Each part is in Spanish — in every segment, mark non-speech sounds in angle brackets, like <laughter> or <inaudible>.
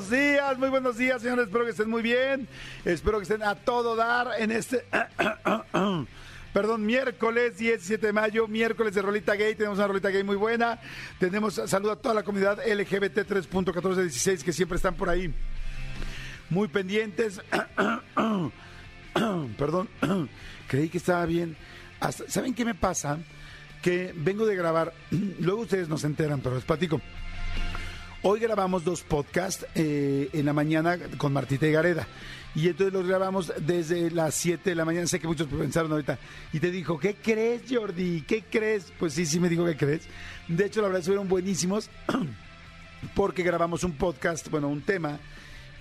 días, muy buenos días, señores. Espero que estén muy bien. Espero que estén a todo dar en este. <clears throat> Perdón, miércoles 17 de mayo, miércoles de Rolita Gay. Tenemos una Rolita Gay muy buena. Tenemos saludo a toda la comunidad LGBT 3.1416 que siempre están por ahí muy pendientes. <clears throat> Perdón, <clears throat> creí que estaba bien. ¿Saben qué me pasa? que vengo de grabar, luego ustedes no se enteran, pero les platico. Hoy grabamos dos podcasts eh, en la mañana con Martita y Gareda. Y entonces los grabamos desde las 7 de la mañana. Sé que muchos pensaron ahorita. Y te dijo, ¿qué crees, Jordi? ¿Qué crees? Pues sí, sí me dijo, ¿qué crees? De hecho, la verdad, fueron buenísimos <clears throat> porque grabamos un podcast, bueno, un tema,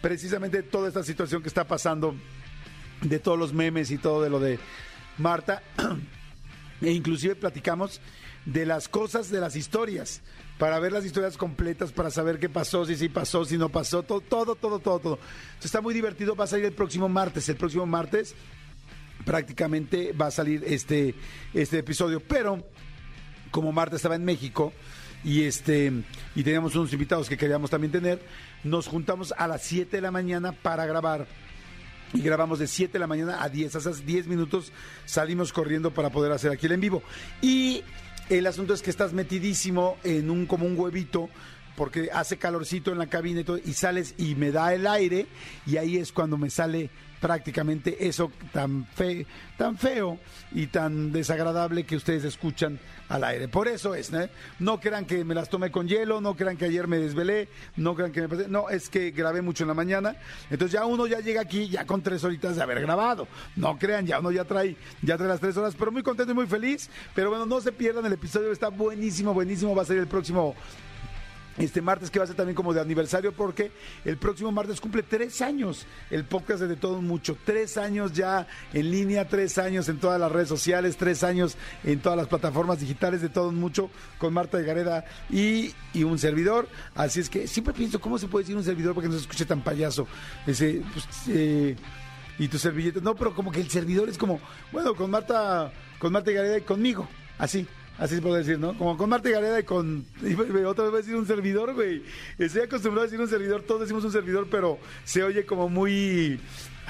precisamente toda esta situación que está pasando, de todos los memes y todo de lo de Marta. <clears throat> E inclusive platicamos de las cosas, de las historias, para ver las historias completas, para saber qué pasó, si sí pasó, si no pasó, todo, todo, todo, todo, todo. está muy divertido, va a salir el próximo martes, el próximo martes prácticamente va a salir este, este episodio, pero como Marta estaba en México y este y teníamos unos invitados que queríamos también tener, nos juntamos a las 7 de la mañana para grabar y grabamos de 7 de la mañana a 10. A esas 10 minutos salimos corriendo para poder hacer aquí el en vivo. Y el asunto es que estás metidísimo en un como un huevito porque hace calorcito en la cabina y todo, y sales y me da el aire y ahí es cuando me sale prácticamente eso tan, fe, tan feo y tan desagradable que ustedes escuchan al aire. Por eso es, ¿no? No crean que me las tomé con hielo, no crean que ayer me desvelé, no crean que me pasé. No, es que grabé mucho en la mañana. Entonces ya uno ya llega aquí ya con tres horitas de haber grabado. No crean, ya uno ya trae, ya trae las tres horas, pero muy contento y muy feliz. Pero bueno, no se pierdan el episodio, está buenísimo, buenísimo. Va a ser el próximo este martes que va a ser también como de aniversario porque el próximo martes cumple tres años el podcast de Todo Mucho, tres años ya en línea, tres años en todas las redes sociales, tres años en todas las plataformas digitales de Todo Mucho con Marta de Gareda y, un servidor, así es que siempre pienso cómo se puede decir un servidor para que no se escuche tan payaso, ese, pues, eh, y tu servilleta, no, pero como que el servidor es como, bueno, con Marta, con Marta de Gareda y conmigo, así. Así se puede decir, ¿no? Como con Marta Gareda y con. Otra vez voy a decir un servidor, güey. Estoy acostumbrado a decir un servidor, todos decimos un servidor, pero se oye como muy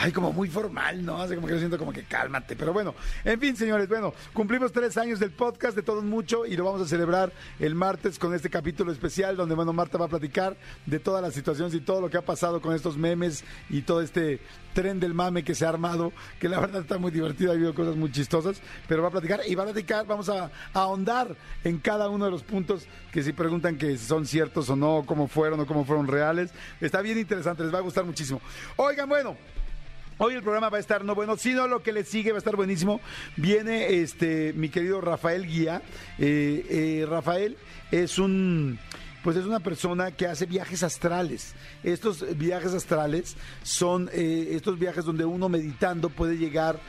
ay, como muy formal, ¿no? Hace como que yo siento como que cálmate. Pero bueno, en fin, señores, bueno, cumplimos tres años del podcast de Todos Mucho y lo vamos a celebrar el martes con este capítulo especial donde, bueno, Marta va a platicar de todas las situaciones y todo lo que ha pasado con estos memes y todo este tren del mame que se ha armado, que la verdad está muy divertido, ha habido cosas muy chistosas, pero va a platicar y va a platicar, vamos a, ahondar en cada uno de los puntos que si preguntan que son ciertos o no, cómo fueron o cómo fueron reales. Está bien interesante, les va a gustar muchísimo. Oigan, bueno. Hoy el programa va a estar no bueno, sino lo que le sigue va a estar buenísimo. Viene este mi querido Rafael Guía. Eh, eh, Rafael es un pues es una persona que hace viajes astrales. Estos viajes astrales son eh, estos viajes donde uno meditando puede llegar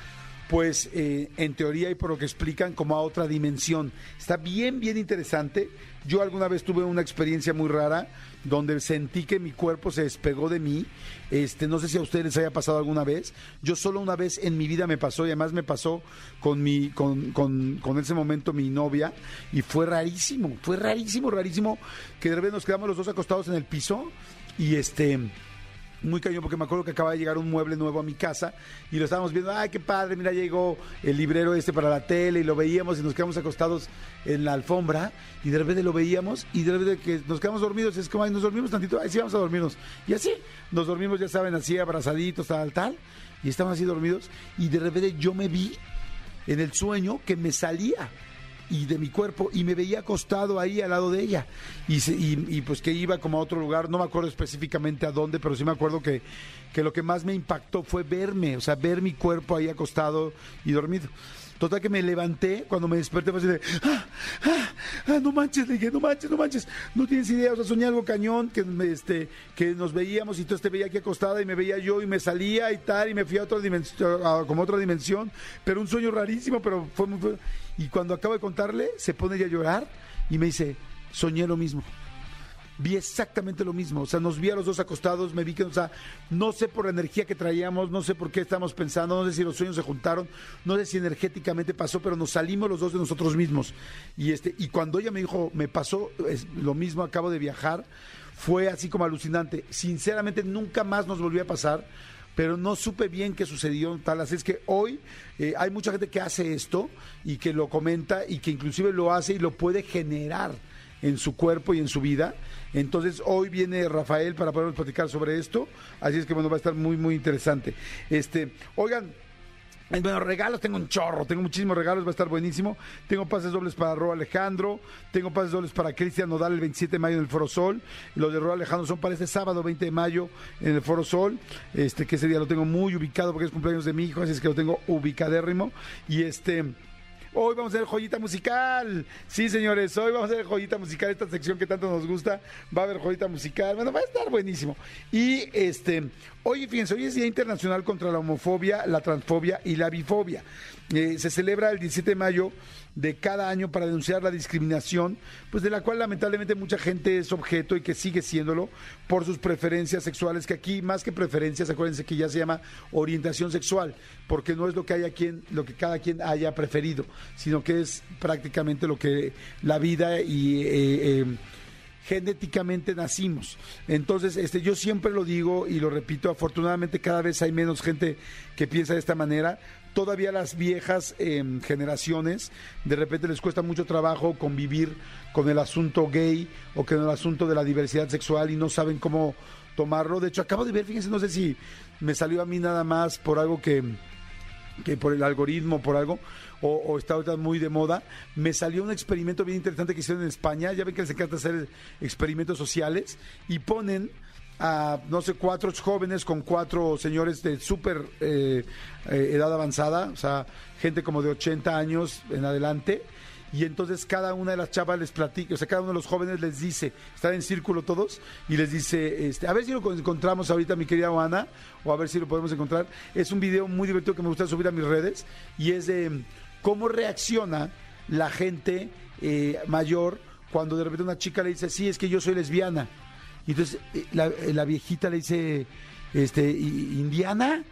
pues en teoría y por lo que explican como a otra dimensión. Está bien, bien interesante. Yo alguna vez tuve una experiencia muy rara donde sentí que mi cuerpo se despegó de mí. Este, no sé si a ustedes les haya pasado alguna vez. Yo solo una vez en mi vida me pasó y además me pasó con mi, con, con, con ese momento mi novia y fue rarísimo, fue rarísimo, rarísimo que de repente nos quedamos los dos acostados en el piso y este muy cañón porque me acuerdo que acaba de llegar un mueble nuevo a mi casa y lo estábamos viendo, ay, qué padre, mira, llegó el librero este para la tele y lo veíamos y nos quedamos acostados en la alfombra y de repente lo veíamos y de repente que nos quedamos dormidos, es como, ay, nos dormimos tantito, ay, sí, vamos a dormirnos. Y así, nos dormimos, ya saben, así abrazaditos, tal, tal, y estábamos así dormidos y de repente yo me vi en el sueño que me salía y de mi cuerpo y me veía acostado ahí al lado de ella y, y, pues que iba como a otro lugar, no me acuerdo específicamente a dónde, pero sí me acuerdo que, que lo que más me impactó fue verme, o sea, ver mi cuerpo ahí acostado y dormido. Total que me levanté, cuando me desperté fue así de, ah, ah, ah, no manches, le dije, no manches, no manches, no tienes idea, o sea, soñé algo cañón, que, este, que nos veíamos y entonces te veía aquí acostada y me veía yo y me salía y tal, y me fui a otra dimensión, como otra dimensión, pero un sueño rarísimo, pero fue muy... Y cuando acabo de contarle, se pone ya a llorar y me dice, soñé lo mismo vi exactamente lo mismo. O sea, nos vi a los dos acostados, me vi que, o sea, no sé por la energía que traíamos, no sé por qué estamos pensando, no sé si los sueños se juntaron, no sé si energéticamente pasó, pero nos salimos los dos de nosotros mismos. Y este, y cuando ella me dijo, me pasó lo mismo, acabo de viajar, fue así como alucinante. Sinceramente, nunca más nos volvió a pasar pero no supe bien qué sucedió tal. Así es que hoy eh, hay mucha gente que hace esto y que lo comenta y que inclusive lo hace y lo puede generar en su cuerpo y en su vida. Entonces hoy viene Rafael para poder platicar sobre esto, así es que bueno, va a estar muy, muy interesante. Este, oigan, bueno, regalos, tengo un chorro, tengo muchísimos regalos, va a estar buenísimo. Tengo pases dobles para Ro Alejandro, tengo pases dobles para Cristian Nodal el 27 de mayo en el Foro Sol. Los de Ro Alejandro son para este sábado 20 de mayo en el Foro Sol, este que ese día lo tengo muy ubicado porque es cumpleaños de mi hijo, así es que lo tengo ubicadérrimo. Y este Hoy vamos a hacer joyita musical. Sí, señores, hoy vamos a hacer joyita musical, esta sección que tanto nos gusta. Va a haber joyita musical. Bueno, va a estar buenísimo. Y este, hoy, fíjense, hoy es Día Internacional contra la Homofobia, la Transfobia y la Bifobia. Eh, se celebra el 17 de mayo de cada año para denunciar la discriminación, pues de la cual lamentablemente mucha gente es objeto y que sigue siéndolo por sus preferencias sexuales, que aquí más que preferencias, acuérdense que ya se llama orientación sexual, porque no es lo que haya quien, lo que cada quien haya preferido, sino que es prácticamente lo que la vida y eh, eh, genéticamente nacimos. Entonces, este, yo siempre lo digo y lo repito, afortunadamente cada vez hay menos gente que piensa de esta manera, todavía las viejas em, generaciones de repente les cuesta mucho trabajo convivir con el asunto gay o con el asunto de la diversidad sexual y no saben cómo tomarlo. De hecho, acabo de ver, fíjense, no sé si me salió a mí nada más por algo que, que por el algoritmo, por algo, o, está ahorita muy de moda, me salió un experimento bien interesante que hicieron en España. Ya ven que les encanta hacer experimentos sociales y ponen a, no sé, cuatro jóvenes con cuatro señores de súper eh, eh, edad avanzada, o sea, gente como de 80 años en adelante. Y entonces cada una de las chavas les platica, o sea, cada uno de los jóvenes les dice, están en círculo todos, y les dice, este, a ver si lo encontramos ahorita, mi querida Ana, o a ver si lo podemos encontrar. Es un video muy divertido que me gusta subir a mis redes, y es de cómo reacciona la gente eh, mayor cuando de repente una chica le dice, sí, es que yo soy lesbiana y entonces eh, eh, la, viejita le dice, este, ¿indiana?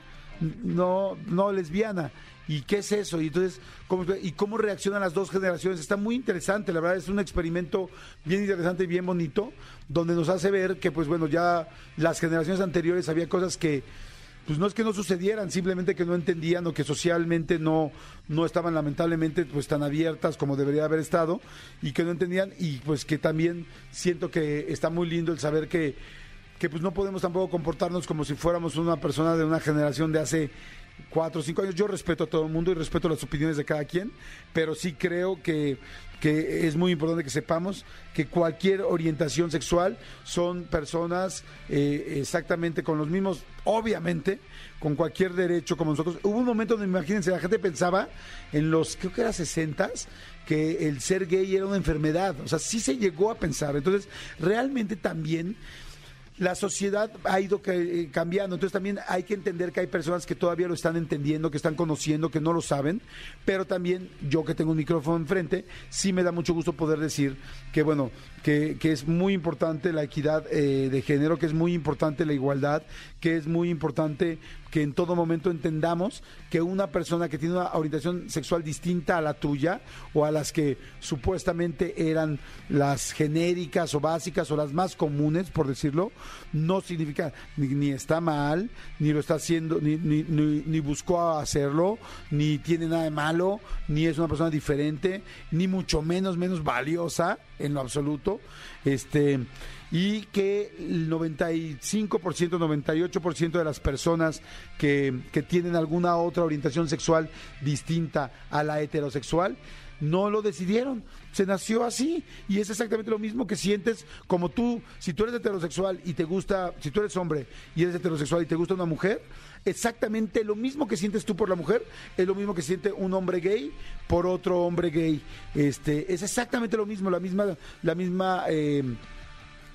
No, no, lesbiana. ¿Y qué es eso? Y entonces, ¿cómo, ¿y cómo reaccionan las dos generaciones? Está muy interesante, la verdad es un experimento bien interesante y bien bonito, donde nos hace ver que, pues bueno, ya las generaciones anteriores había cosas que pues no es que no sucedieran, simplemente que no entendían o que socialmente no, no estaban lamentablemente pues tan abiertas como debería haber estado y que no entendían y pues que también siento que está muy lindo el saber que, que pues no podemos tampoco comportarnos como si fuéramos una persona de una generación de hace cuatro o cinco años. Yo respeto a todo el mundo y respeto las opiniones de cada quien, pero sí creo que que es muy importante que sepamos que cualquier orientación sexual son personas eh, exactamente con los mismos, obviamente, con cualquier derecho como nosotros. Hubo un momento donde, imagínense, la gente pensaba en los, creo que era 60 que el ser gay era una enfermedad. O sea, sí se llegó a pensar. Entonces, realmente también la sociedad ha ido eh, cambiando, entonces también hay que entender que hay personas que todavía lo están entendiendo, que están conociendo, que no lo saben, pero también yo que tengo un micrófono enfrente, sí me da mucho gusto poder decir que, bueno, que, es muy importante la equidad eh, de género, que es muy importante la igualdad, que es muy importante que en todo momento entendamos que una persona que tiene una orientación sexual distinta a la tuya o a las que supuestamente eran las genéricas o básicas o las más comunes, por decirlo, no significa ni, está mal, ni lo está haciendo, ni, ni, ni, buscó hacerlo, ni tiene nada de malo, ni es una persona diferente, ni mucho menos menos valiosa en lo absoluto. Este y que el 95%, 98% de las personas que, que tienen alguna otra orientación sexual distinta a la heterosexual, no lo decidieron, se nació así y es exactamente lo mismo que sientes como tú, si tú eres heterosexual y te gusta, si tú eres hombre y eres heterosexual y te gusta una mujer, exactamente lo mismo que sientes tú por la mujer es lo mismo que siente un hombre gay por otro hombre gay. Este, es exactamente lo mismo, la misma, la misma eh,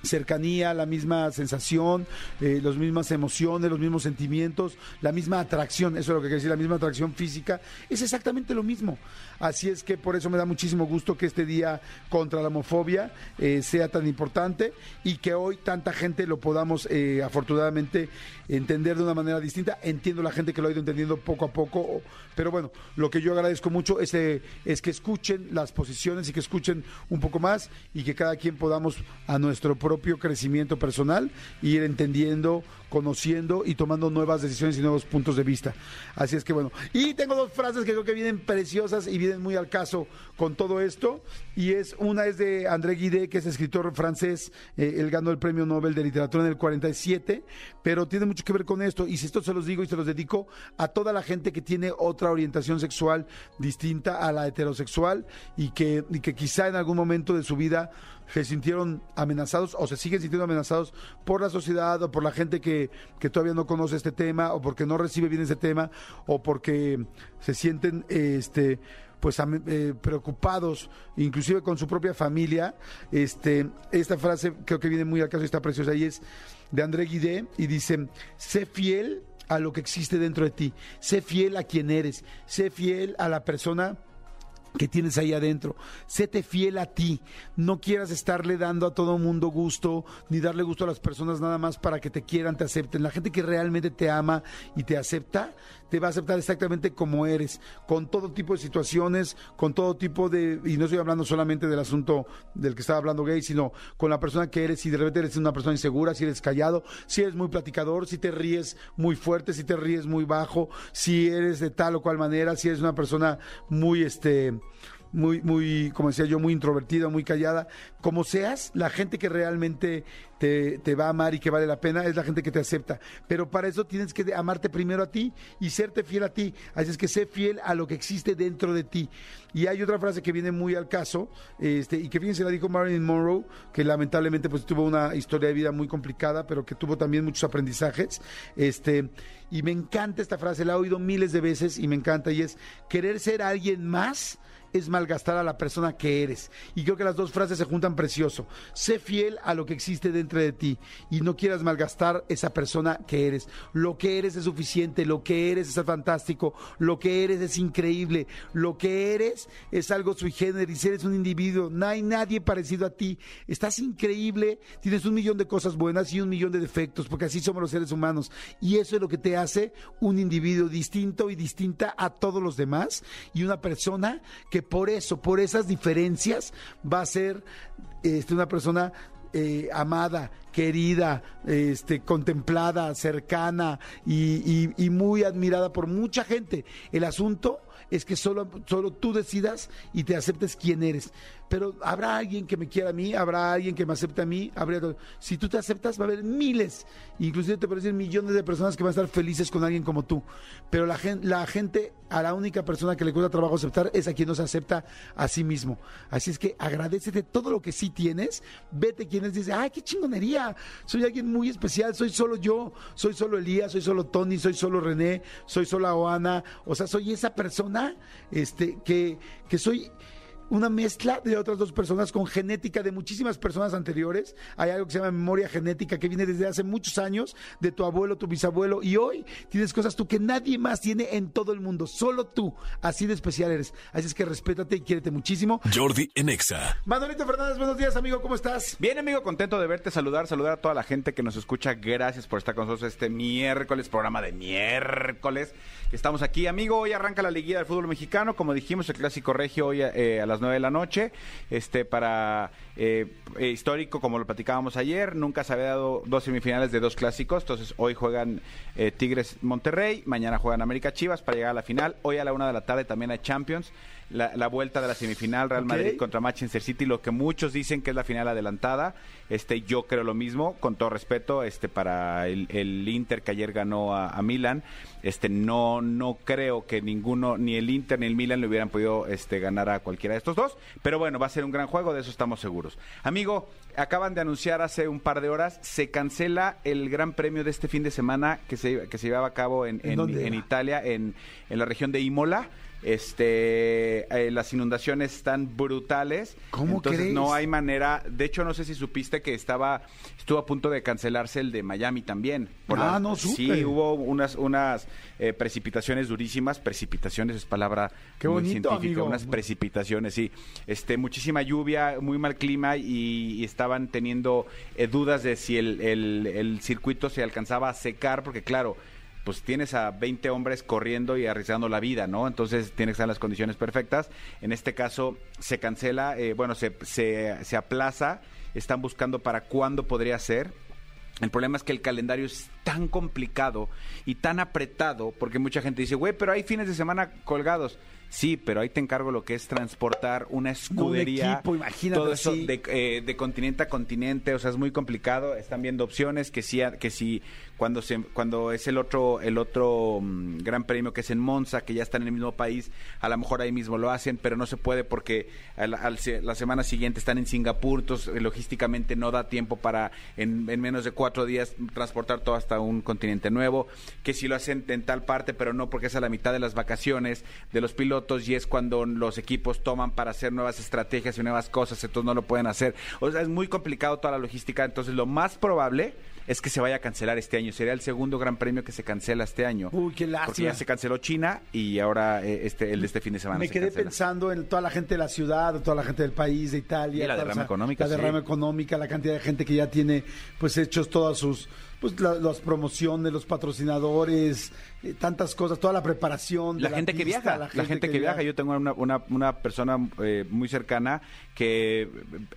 cercanía, la misma sensación, eh, las mismas emociones, los mismos sentimientos, la misma atracción, eso es lo que quiere decir, la misma atracción física, es exactamente lo mismo. Así es que por eso me da muchísimo gusto que este día contra la homofobia eh, sea tan importante y que hoy tanta gente lo podamos eh, afortunadamente entender de una manera distinta. Entiendo la gente que lo ha ido entendiendo poco a poco, pero bueno, lo que yo agradezco mucho es, es que escuchen las posiciones y que escuchen un poco más y que cada quien podamos a nuestro propio crecimiento personal ir entendiendo conociendo y tomando nuevas decisiones y nuevos puntos de vista. Así es que bueno, y tengo dos frases que creo que vienen preciosas y vienen muy al caso con todo esto, y es una es de André Guidé, que es escritor francés, eh, él ganó el Premio Nobel de Literatura en el 47, pero tiene mucho que ver con esto, y si esto se los digo y se los dedico a toda la gente que tiene otra orientación sexual distinta a la heterosexual y que, que quizá en algún momento de su vida se sintieron amenazados o se siguen sintiendo amenazados por la sociedad o por la gente que, todavía no conoce este tema o porque no recibe bien ese tema o porque se sienten este pues eh, preocupados inclusive con su propia familia. Este esta frase creo que viene muy al caso y está preciosa y es de André Guidé y dice sé fiel a lo que existe dentro de ti sé fiel a quien eres sé fiel a la persona que tienes ahí adentro. Séte fiel a ti. No quieras estarle dando a todo mundo gusto, ni darle gusto a las personas nada más para que te quieran, te acepten. La gente que realmente te ama y te acepta, te va a aceptar exactamente como eres, con todo tipo de situaciones, con todo tipo de, y no estoy hablando solamente del asunto del que estaba hablando gay, sino con la persona que eres, si de repente eres una persona insegura, si eres callado, si eres muy platicador, si te ríes muy fuerte, si te ríes muy bajo, si eres de tal o cual manera, si eres una persona muy, este, muy, muy, como decía yo, muy introvertida, muy callada, como seas, la gente que realmente te, te, va a amar y que vale la pena es la gente que te acepta. Pero para eso tienes que amarte primero a ti y serte fiel a ti. Así es que sé fiel a lo que existe dentro de ti. Y hay otra frase que viene muy al caso, este, y que fíjense, la dijo Marilyn Monroe, que lamentablemente pues tuvo una historia de vida muy complicada, pero que tuvo también muchos aprendizajes. Este, y me encanta esta frase, la he oído miles de veces y me encanta, y es querer ser alguien más es malgastar a la persona que eres. Y creo que las dos frases se juntan precioso. Sé fiel a lo que existe dentro de ti y no quieras malgastar esa persona que eres. Lo que eres es suficiente, lo que eres es fantástico, lo que eres es increíble, lo que eres es algo sui generis, eres un individuo, no hay nadie parecido a ti. Estás increíble, tienes un millón de cosas buenas y un millón de defectos, porque así somos los seres humanos. Y eso es lo que te hace un individuo distinto y distinta a todos los demás y una persona que por eso, por esas diferencias, va a ser este, una persona eh, amada, querida, este, contemplada, cercana y, y, muy admirada por mucha gente. El asunto es que solo, solo tú decidas y te aceptes quién eres pero habrá alguien que me quiera a mí, habrá alguien que me acepte a mí, habría si tú te aceptas va a haber miles, inclusive te parecen millones de personas que van a estar felices con alguien como tú, pero la gente, la gente a la única persona que le cuesta trabajo aceptar es a quien no se acepta a sí mismo. Así es que agradecete todo lo que sí tienes, vete quienes dice, ay, qué chingonería, soy alguien muy especial, soy solo yo, soy solo Elías, soy solo Tony, soy solo René, soy solo Oana, o sea, soy esa persona este, que, que soy una mezcla de otras dos personas con genética de muchísimas personas anteriores. Hay algo que se llama memoria genética que viene desde hace muchos años de tu abuelo, tu bisabuelo y hoy tienes cosas tú que nadie más tiene en todo el mundo, solo tú. Así de especial eres. Así es que respétate y quiérete muchísimo. Jordi Enexa. Manolito Fernández, buenos días, amigo, ¿cómo estás? Bien, amigo, contento de verte, saludar, saludar a toda la gente que nos escucha. Gracias por estar con nosotros este miércoles, programa de miércoles. Estamos aquí, amigo. Hoy arranca la liguilla del fútbol mexicano, como dijimos, el clásico regio hoy eh, a las 9 de la noche. Este, para eh, eh, histórico, como lo platicábamos ayer, nunca se había dado dos semifinales de dos clásicos. Entonces, hoy juegan Tigres Monterrey, mañana juegan América Chivas para llegar a la final. Hoy a la una de la tarde también hay Champions. La, la vuelta de la semifinal Real. Madrid contra Manchester City, lo que muchos dicen que es la final adelantada. Este, yo creo lo mismo, con todo respeto, este, para el, el Inter que ayer ganó a, a Milan. Este, no, no creo que ninguno, ni el Inter ni el Milan le hubieran podido este, ganar a cualquiera de estos dos. Pero bueno, va a ser un gran juego, de eso estamos seguros. Amigo, acaban de anunciar hace un par de horas, se cancela el gran premio de este fin de semana que se, que se llevaba a cabo en, ¿En en-? Italia, en, en la región de Imola. Este, eh, las inundaciones están brutales. ¿Cómo Entonces crees? no hay manera. De hecho, no sé si supiste que estaba, estuvo a punto de cancelarse el de Miami también. Ah, no supe. Sí, hubo unas, unas eh, precipitaciones durísimas. Precipitaciones es palabra Qué muy bonito, científica. amigo. Unas precipitaciones, sí. Este, muchísima lluvia, muy mal clima y, y estaban teniendo eh, dudas de si el, el- el circuito se alcanzaba a secar, porque claro, pues tienes a 20 hombres corriendo y arriesgando la vida, ¿no? Entonces tiene que estar en las condiciones perfectas. En este caso se cancela, eh, bueno, se, se, se aplaza, están buscando para cuándo podría ser. El problema es que el calendario es tan complicado y tan apretado, porque mucha gente dice, güey, pero hay fines de semana colgados. Sí, pero ahí te encargo lo que es transportar una escudería. equipo, imagínate todo eso de, eh, de continente a continente, o sea, es muy complicado. Están viendo opciones que sí, que sí cuando se, cuando es el otro, el otro mm, gran premio que es en Monza, que ya está en el mismo país, a lo mejor ahí mismo lo hacen, pero no se puede porque al- al la semana siguiente están en Singapur, entonces eh, logísticamente no da tiempo para en, en menos de cuatro días transportar todo hasta un continente nuevo, que si lo hacen en tal parte, pero no porque es a la mitad de las vacaciones de los pilotos y es cuando los equipos toman para hacer nuevas estrategias y nuevas cosas, entonces no lo pueden hacer. O sea, es muy complicado toda la logística, entonces lo más probable es que se vaya a cancelar este año. Sería el segundo gran premio que se cancela este año. Uy, qué Porque lástima. ya se canceló China y ahora eh, este el de este fin de semana Me se quedé cancela. pensando en toda la gente de la ciudad, toda la gente del país, de Italia. Y la derrama económica, La sí. derrama económica, la cantidad de gente que ya tiene pues hechos todas sus pues la- las promociones, los patrocinadores, eh, tantas cosas, toda la preparación. de La, gente que viaja, la gente, que, viaja. Yo tengo una, una, una persona eh, muy cercana que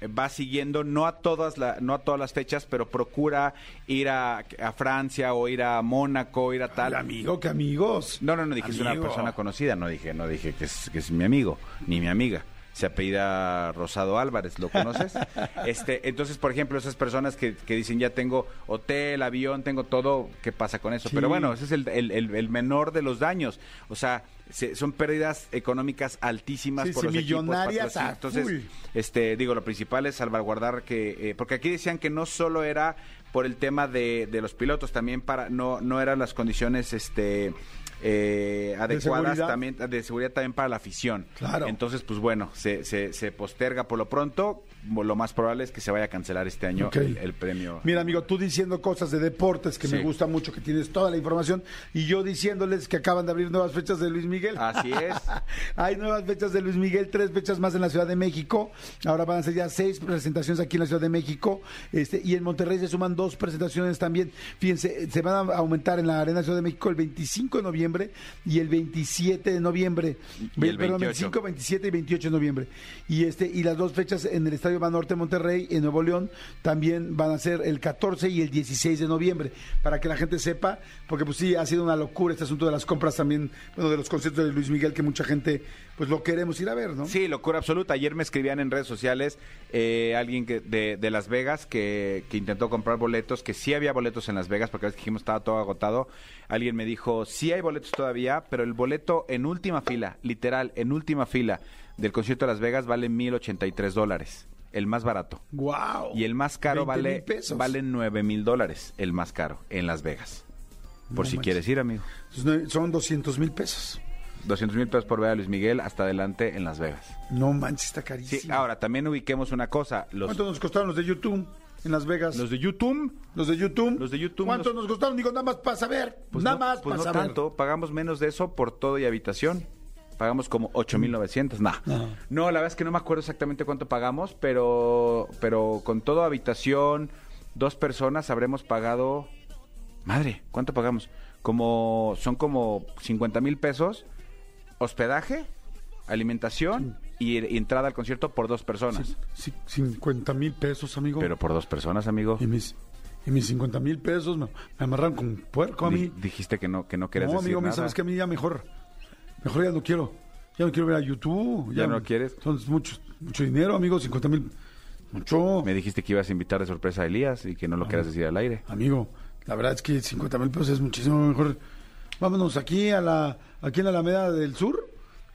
eh, va siguiendo, no a todas la, no a todas las fechas, pero procura ir a, a Francia o ir a Mónaco, ir a tal. Tal amigo, que amigos. No, no, no dije es una Amigo. persona conocida, no dije, no dije que es, que es mi amigo, ni mi amiga. Se apellida Rosado Álvarez, ¿lo conoces? <laughs> este, entonces, por ejemplo, esas personas que, que dicen ya tengo hotel, avión, tengo todo, ¿qué pasa con eso? Sí. Pero bueno, ese es el, el- el- el menor de los daños. O sea, se- son pérdidas económicas altísimas Sí, por sí, los equipos, millonarias full. Entonces, este, digo, lo principal es salvaguardar que, eh, porque aquí decían que no solo era por el tema de, de los pilotos, también para, no, no eran las condiciones, este, eh, adecuadas también de seguridad también para la afición. Claro. Entonces, pues bueno, se, se, se posterga por lo pronto. Lo más probable es que se vaya a cancelar este año el, el premio. Mira, amigo, tú diciendo cosas de deportes que me gusta mucho, que tienes toda la información, y yo diciéndoles que acaban de abrir nuevas fechas de Luis Miguel. Así es. <laughs> Hay nuevas fechas de Luis Miguel, tres fechas más en la Ciudad de México. Ahora van a ser ya seis presentaciones aquí en la Ciudad de México. Este, y en Monterrey se suman dos presentaciones también. Fíjense, se van a aumentar en la Arena Ciudad de México el 25 de noviembre y el 27 de noviembre. Y el Perdón, 28. 25, 27 y 28 de noviembre. Y este y las dos fechas en el Estadio Banorte Monterrey, en Nuevo León, también van a ser el 14 y el 16 de noviembre, para que la gente sepa, porque pues sí, ha sido una locura este asunto de las compras también, bueno, de los conciertos de Luis Miguel, que mucha gente pues lo queremos ir a ver, ¿no? Sí, locura absoluta. Ayer me escribían en redes sociales eh, alguien que de, de Las Vegas que, que intentó comprar boletos, que sí había boletos en Las Vegas, porque a veces dijimos estaba todo agotado. Alguien me dijo, sí hay boletos todavía, pero el boleto en última fila, literal, en última fila del concierto de Las Vegas vale 1.083 dólares, el más barato. ¡Wow! Y el más caro 20 mil vale, pesos. vale 9 mil dólares, el más caro, en Las Vegas. Por No si manches. quieres ir, amigo. Son 200 mil pesos. 200 mil pesos por ver a Luis Miguel hasta adelante en Las Vegas. No manches, está carísimo. Sí, ahora también ubiquemos una cosa. Los, ¿Cuánto nos costaron los de YouTube en Las Vegas? los de YouTube Los de YouTube. Los de YouTube ¿Cuánto nos- nos costaron? Digo, nada más para saber. Pues nada no, más pues para no saber. tanto, pagamos menos de eso por todo y habitación. Pagamos como 8.900, nah. No. No, la verdad es que no me acuerdo exactamente cuánto pagamos, pero pero con todo habitación, dos personas habremos pagado Madre, ¿cuánto pagamos? Como son como 50 mil pesos, hospedaje, alimentación y, y entrada al concierto por dos personas. Sí, 50 mil pesos, amigo. Pero por dos personas, amigo. Y mis, y mis 50 mil pesos me, me amarraron con puerco a mí. dijiste que no que no querías no, decir amigo, nada. sabes que a mí ya mejor, mejor ya no quiero. Ya no quiero ver a YouTube. ¿Ya no lo quieres? Son mucho, mucho dinero, amigo, 50 mil. Mucho. Me dijiste que ibas a invitar de sorpresa a Elías y que no lo quieras decir al aire. Amigo, la verdad es que 50 mil pesos es muchísimo mejor. Vámonos aquí a la, aquí en la Alameda del Sur.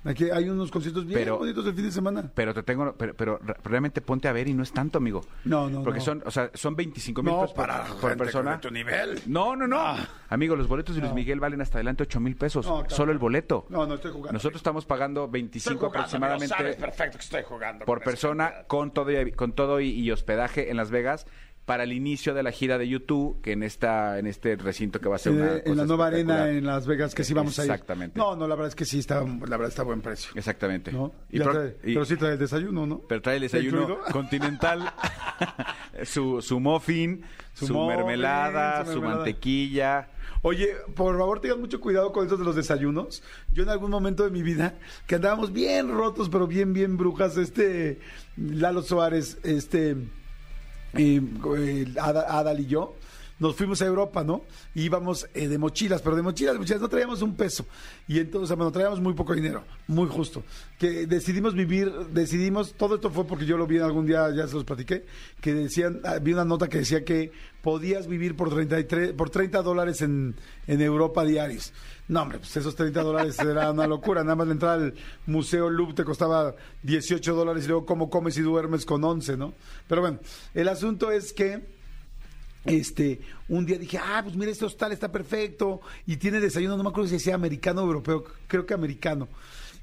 Aquí hay unos conciertos bien Pero- bonitos el fin de semana. Pero te tengo, pero, pero re- realmente ponte a ver y no es tanto, amigo. No, no, Porque no. son, o sea, son 25 mil No, pesos por, para por persona. tu nivel. No, no, no. Ah. Amigo, los boletos de Luis. Miguel valen hasta adelante 8 mil pesos. Claro. Solo el boleto. No, no estoy jugando. Nosotros estamos pagando 25 aproximadamente perfecto que estoy jugando. por persona con todo y, con todo y, y hospedaje en Las Vegas para el inicio de la gira de YouTube que en esta en este recinto que va a ser una en cosa la nueva arena en Las Vegas, que sí vamos a ir. Exactamente. No, no, la verdad es que sí está, la verdad está a buen precio. Exactamente. ¿no? Y Ya pro- trae- y- pero sí trae el desayuno, ¿no? pero trae el ¿Está desayuno <laughs> continental, <laughs> su, su muffin, Su su, muffin, mermelada, su mantequilla. Oye, por favor, tengan mucho cuidado con estos de los desayunos. Yo en algún momento de mi vida, que andábamos bien rotos, pero bien, bien brujas, este, Lalo Suárez, este, eh, Ada- Adal y yo, nos fuimos a Europa, ¿no? Íbamos eh, de mochilas, pero de mochilas, mochilas, no traíamos un peso. Y entonces, bueno, traíamos muy poco dinero, muy justo. Que decidimos vivir, decidimos, todo esto fue porque yo lo vi algún día, ya se los platiqué, que decían, ah, vi una nota que decía que podías vivir por 33, por 30 dólares en, en Europa diarios. No, hombre, pues esos 30 dólares era una locura. Nada más la entrada al Museo Louvre te costaba 18 dólares y luego cómo comes y duermes con 11, ¿no? Pero bueno, el asunto es que este, un día dije, ah, pues mira, este hostal está perfecto y tiene desayuno, no me acuerdo si decía americano o europeo, creo que americano.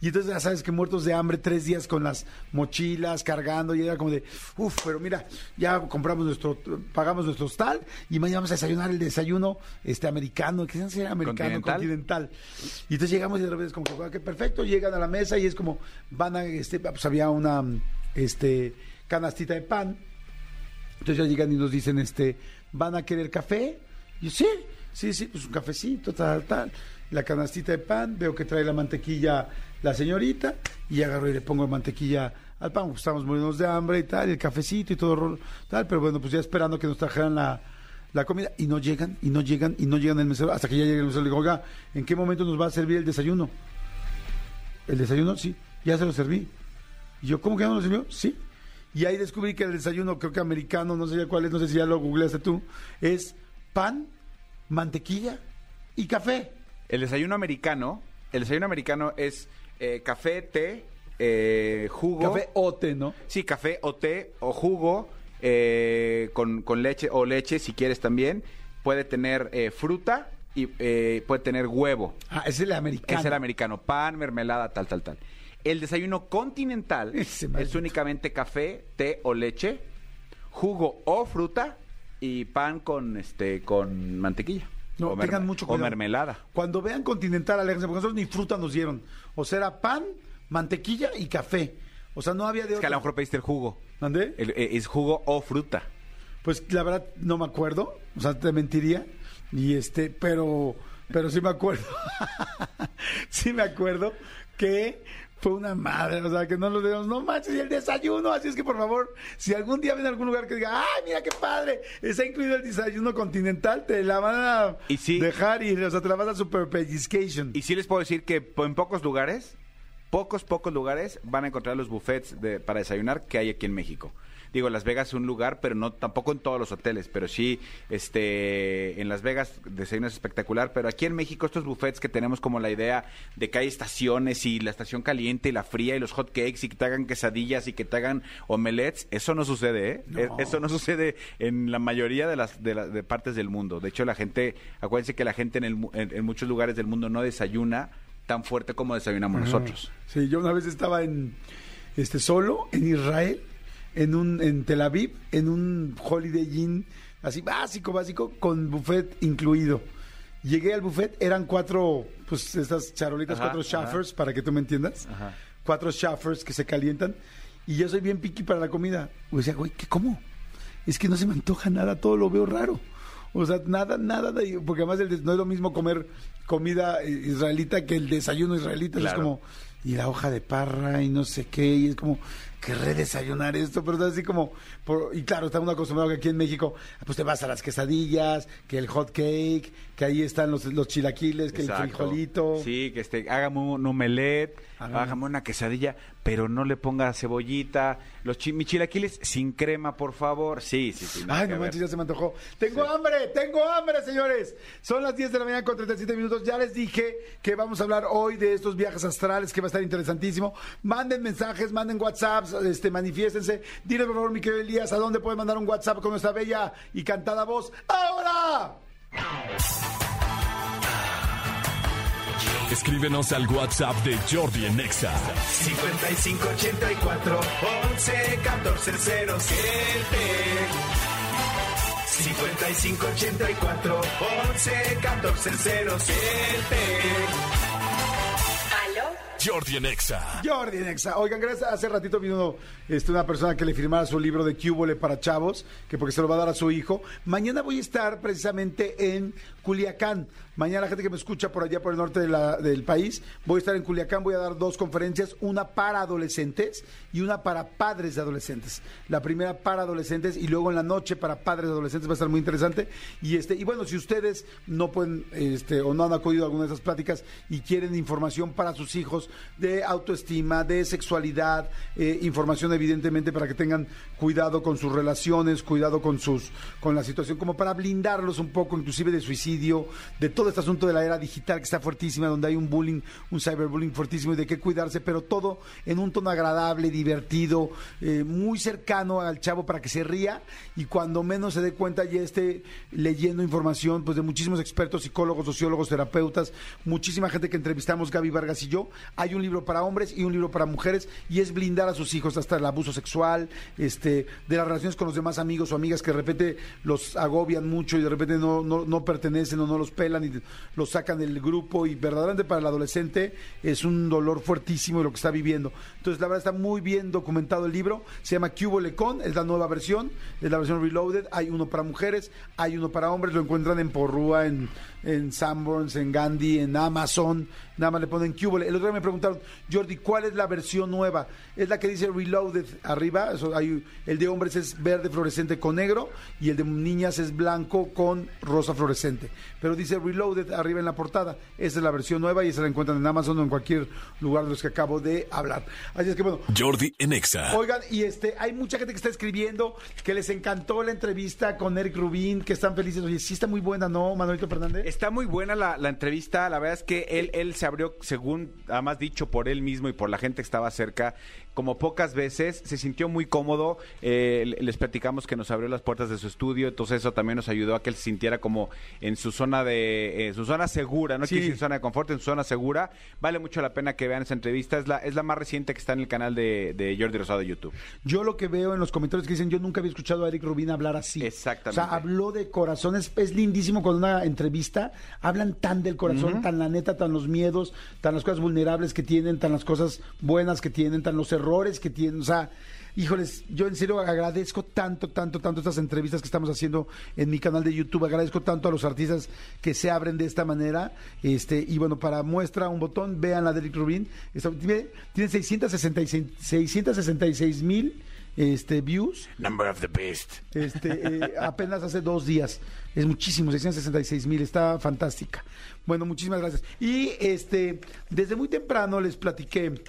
Y entonces ya sabes que muertos de hambre, tres días con las mochilas, cargando, y era como de, uff, pero mira, ya compramos nuestro, pagamos nuestro hostal y mañana vamos a desayunar el desayuno este americano, que se americano, Continental. continental. Y entonces llegamos y de repente es como que, "Ah, qué perfecto, llegan a la mesa y es como, van a, este, pues había una, este, canastita de pan, entonces ya llegan y nos dicen, este, ¿van a querer café? Y yo, sí, sí, sí, pues un cafecito, tal, tal. La canastita de pan, veo que trae la mantequilla la señorita, y agarro y le pongo mantequilla al pan, estamos muriéndonos de hambre y tal, y el cafecito y todo, tal, pero bueno, pues ya esperando que nos trajeran la, la comida, y no llegan, y no llegan, y no llegan el mesero, hasta que ya llega el mesero, le digo, oiga, ¿en qué momento nos va a servir el desayuno? ¿El desayuno? Sí, ya se lo serví. Y yo, ¿cómo que no lo sirvió? Sí. Y ahí descubrí que el desayuno, creo que americano, no sé ya cuál es, no sé si ya lo googleaste tú, es pan, mantequilla y café. El desayuno americano, el desayuno americano es eh, café, té, eh, jugo. Café o té, ¿no? Sí, café o té o jugo eh, con, con leche o leche si quieres también. Puede tener eh, fruta y eh, puede tener huevo. Ah, es el americano. Es el americano. Pan, mermelada, tal, tal, tal. El desayuno continental <laughs> Ese es maldito. únicamente café, té o leche, jugo o fruta y pan con este con mantequilla. No, o tengan merme- mucho O cuidado. mermelada. Cuando vean Continental, aléjense, porque nosotros ni fruta nos dieron. O sea, era pan, mantequilla y café. O sea, no había de Es que a lo mejor pediste el jugo. ¿Mandé? El- eh, es jugo o fruta. Pues la verdad no me acuerdo, o sea, te mentiría. Y este, pero, pero sí me acuerdo. <laughs> sí me acuerdo que fue una madre, o sea, que no lo debemos, no manches, y el desayuno, así es que por favor, si algún día ven algún lugar que diga, ay, mira qué padre, está incluido el desayuno continental, te la van a Y sí. dejar ir, o sea, te la vas a super pellizcation. Y sí les puedo decir que en pocos lugares, pocos, pocos lugares van a encontrar los buffets de- para desayunar que hay aquí en México. Digo, Las Vegas es un lugar, pero no tampoco en todos los hoteles, pero sí, este, en Las Vegas desayuno es espectacular, pero aquí en México estos buffets que tenemos como la idea de que hay estaciones y la estación caliente y la fría y los hot cakes y que te hagan quesadillas y que te hagan omelets, eso no sucede, ¿eh? No. E- Eso no sucede en la mayoría de las de, de partes del mundo. De hecho, la gente, acuérdense que la gente en, el en- en muchos lugares del mundo no desayuna tan fuerte como desayunamos nosotros. Sí, yo una vez estaba en este solo en Israel, en un en Tel Aviv, en un Holiday Inn así básico, básico con buffet incluido. Llegué al buffet, eran cuatro pues estas charolitas, Ajá, cuatro ajá. shaffers para que tú me entiendas. Ajá. Cuatro shaffers que se calientan y yo soy bien piqui para la comida. O decía, güey, ¿qué cómo? Es que no se me antoja nada, todo lo veo raro. O sea, nada, nada, de- porque además el no es lo mismo comer comida eh, israelita que el desayuno israelita. Claro. Es como, y la hoja de parra y no sé qué, y es como, querré desayunar esto, pero así como, por- y claro, está uno acostumbrado que aquí en México, pues te vas a las quesadillas, que el hot cake, que ahí están los, los chilaquiles, que Exacto. el frijolito. Sí, que este, hágame un omelette, Hágame. hágame una quesadilla, pero no le ponga cebollita. Los chi- mis chilaquiles sin crema, por favor. Sí, sí, sí. Ay, no manches, ya se me antojó. Tengo hambre, tengo hambre, señores. Son las 10 de la mañana con 37 minutos. Ya les dije que vamos a hablar hoy de estos viajes astrales, que va a estar interesantísimo. Manden mensajes, manden WhatsApps, este, manifiéstense. Dile, por favor, mi querido Elías, ¿a dónde pueden mandar un WhatsApp con nuestra bella y cantada voz? ¡Ahora! Escríbenos al WhatsApp de Jordi en Exa. 5584 11 14 07 5584 11 14 07 Jordi en Exa. Jordi Nexa. Oigan, gracias. Hace ratito vino este, una persona que le firmara su libro de Cúbole para chavos, que porque se lo va a dar a su hijo. Mañana voy a estar precisamente en Culiacán. Mañana la gente que me escucha por allá por el norte de la- del país, voy a estar en Culiacán, voy a dar dos conferencias, una para adolescentes y una para padres de adolescentes. La primera para adolescentes y luego en la noche para padres de adolescentes va a estar muy interesante. Y este, y bueno, si ustedes no pueden este, o no han acudido a alguna de esas pláticas y quieren información para sus hijos de autoestima, de sexualidad, eh, información evidentemente para que tengan cuidado con sus relaciones, cuidado con sus, con la situación, como para blindarlos un poco, inclusive de suicidio, de todo este asunto de la era digital que está fuertísima, donde hay un bullying, un cyberbullying fuertísimo y de qué cuidarse, pero todo en un tono agradable, divertido, eh, muy cercano al chavo para que se ría y cuando menos se dé cuenta ya esté leyendo información pues de muchísimos expertos, psicólogos, sociólogos, terapeutas, muchísima gente que entrevistamos, Gaby Vargas y yo. Hay un libro para hombres y un libro para mujeres y es blindar a sus hijos hasta el abuso sexual, este, de las relaciones con los demás amigos o amigas que de repente los agobian mucho y de repente no, no, no pertenecen o no los pelan y los sacan del grupo y verdaderamente para el adolescente es un dolor fuertísimo lo que está viviendo. Entonces la verdad está muy bien documentado el libro, se llama Cubo Lecon, es la nueva versión, es la versión reloaded, hay uno para mujeres, hay uno para hombres, lo encuentran en Porrúa, en, en Sanborns, en Gandhi, en Amazon, nada más le ponen Cubo. El otro día me preguntaron, Jordi, ¿cuál es la versión nueva? Es la que dice reloaded arriba, eso hay, el de hombres es verde fluorescente con negro y el de niñas es blanco con rosa fluorescente, pero dice reloaded arriba en la portada, esa es la versión nueva y esa la encuentran en Amazon o en cualquier lugar de los que acabo de hablar. Así es que bueno, Jordi en Exa. Oigan, y este, hay mucha gente que está escribiendo que les encantó la entrevista con Eric Rubín, que están felices. Oye, sí está muy buena, ¿no, Manuelito Fernández? Está muy buena la, la entrevista, la verdad es que él, él se abrió, según además dicho por él mismo y por la gente que estaba cerca, como pocas veces, se sintió muy cómodo, eh, les platicamos que nos abrió las puertas de su estudio, entonces eso también nos ayudó a que él se sintiera como en su zona de, eh, su zona segura, no Sí. decir zona de confort, en su zona segura, vale mucho la pena que vean esa entrevista, es la, es la más reciente que está en el canal de, de Jordi Rosado de YouTube. Yo lo que veo en los comentarios que dicen, yo nunca había escuchado a Eric Rubín hablar así. Exactamente. O sea, habló de corazón. Es, es lindísimo con una entrevista. Hablan tan del corazón, tan la neta, tan los miedos, tan las cosas vulnerables que tienen, tan las cosas buenas que tienen, tan los errores que tienen. O sea, híjoles, yo en serio agradezco tanto, tanto, tanto estas entrevistas que estamos haciendo en mi canal de YouTube. Agradezco tanto a los artistas que se abren de esta manera. Este, y bueno, para muestra un botón, vean la de Eric Rubin. Está- tiene, tiene 666 666 mil este, views. Number of the Beast. Este, eh, apenas hace dos días. Es muchísimo, 666 mil, está fantástica. Bueno, muchísimas gracias. Y este, desde muy temprano les platiqué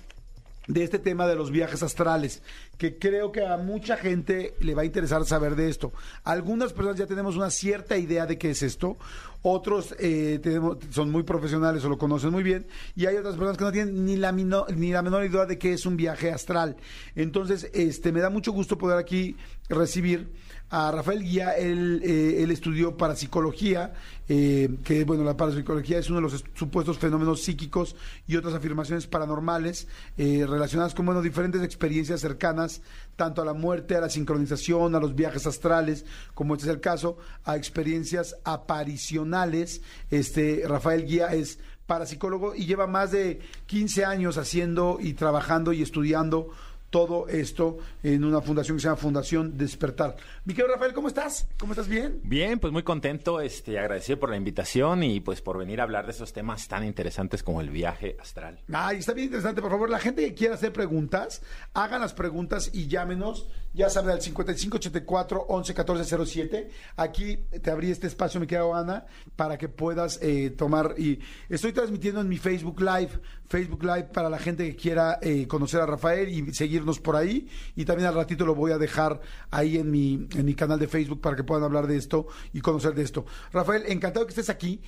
de este tema de los viajes astrales, que creo que a mucha gente le va a interesar saber de esto. Algunas personas ya tenemos una cierta idea de qué es esto, otros eh, tenemos, son muy profesionales o lo conocen muy bien, y hay otras personas que no tienen ni la, ni la menor idea de qué es un viaje astral. Entonces, este, me da mucho gusto poder aquí recibir a Rafael Guía, él, eh, estudió parapsicología, eh, que bueno, la parapsicología es uno de los est- supuestos fenómenos psíquicos y otras afirmaciones paranormales eh, relacionadas con bueno, diferentes experiencias cercanas, tanto a la muerte, a la sincronización, a los viajes astrales, como este es el caso, a experiencias aparicionales. Este, Rafael Guía es parapsicólogo y lleva más de 15 años haciendo y trabajando y estudiando todo esto en una fundación que se llama Fundación Despertar. Mi querido Rafael, ¿cómo estás? ¿Cómo estás? ¿Bien? Bien, pues muy contento, este, agradecido por la invitación y pues por venir a hablar de esos temas tan interesantes como el viaje astral. Ay, está bien interesante. Por favor, la gente que quiera hacer preguntas, hagan las preguntas y llámenos. Ya saben, al 5584 111407. Aquí te abrí este espacio, mi querida Ana, para que puedas eh, tomar. Y estoy transmitiendo en mi Facebook Live. Facebook Live para la gente que quiera eh, conocer a Rafael y seguirnos por ahí. Y también al ratito lo voy a dejar ahí en mi, en mi canal de Facebook para que puedan hablar de esto y conocer de esto. Rafael, encantado que estés aquí.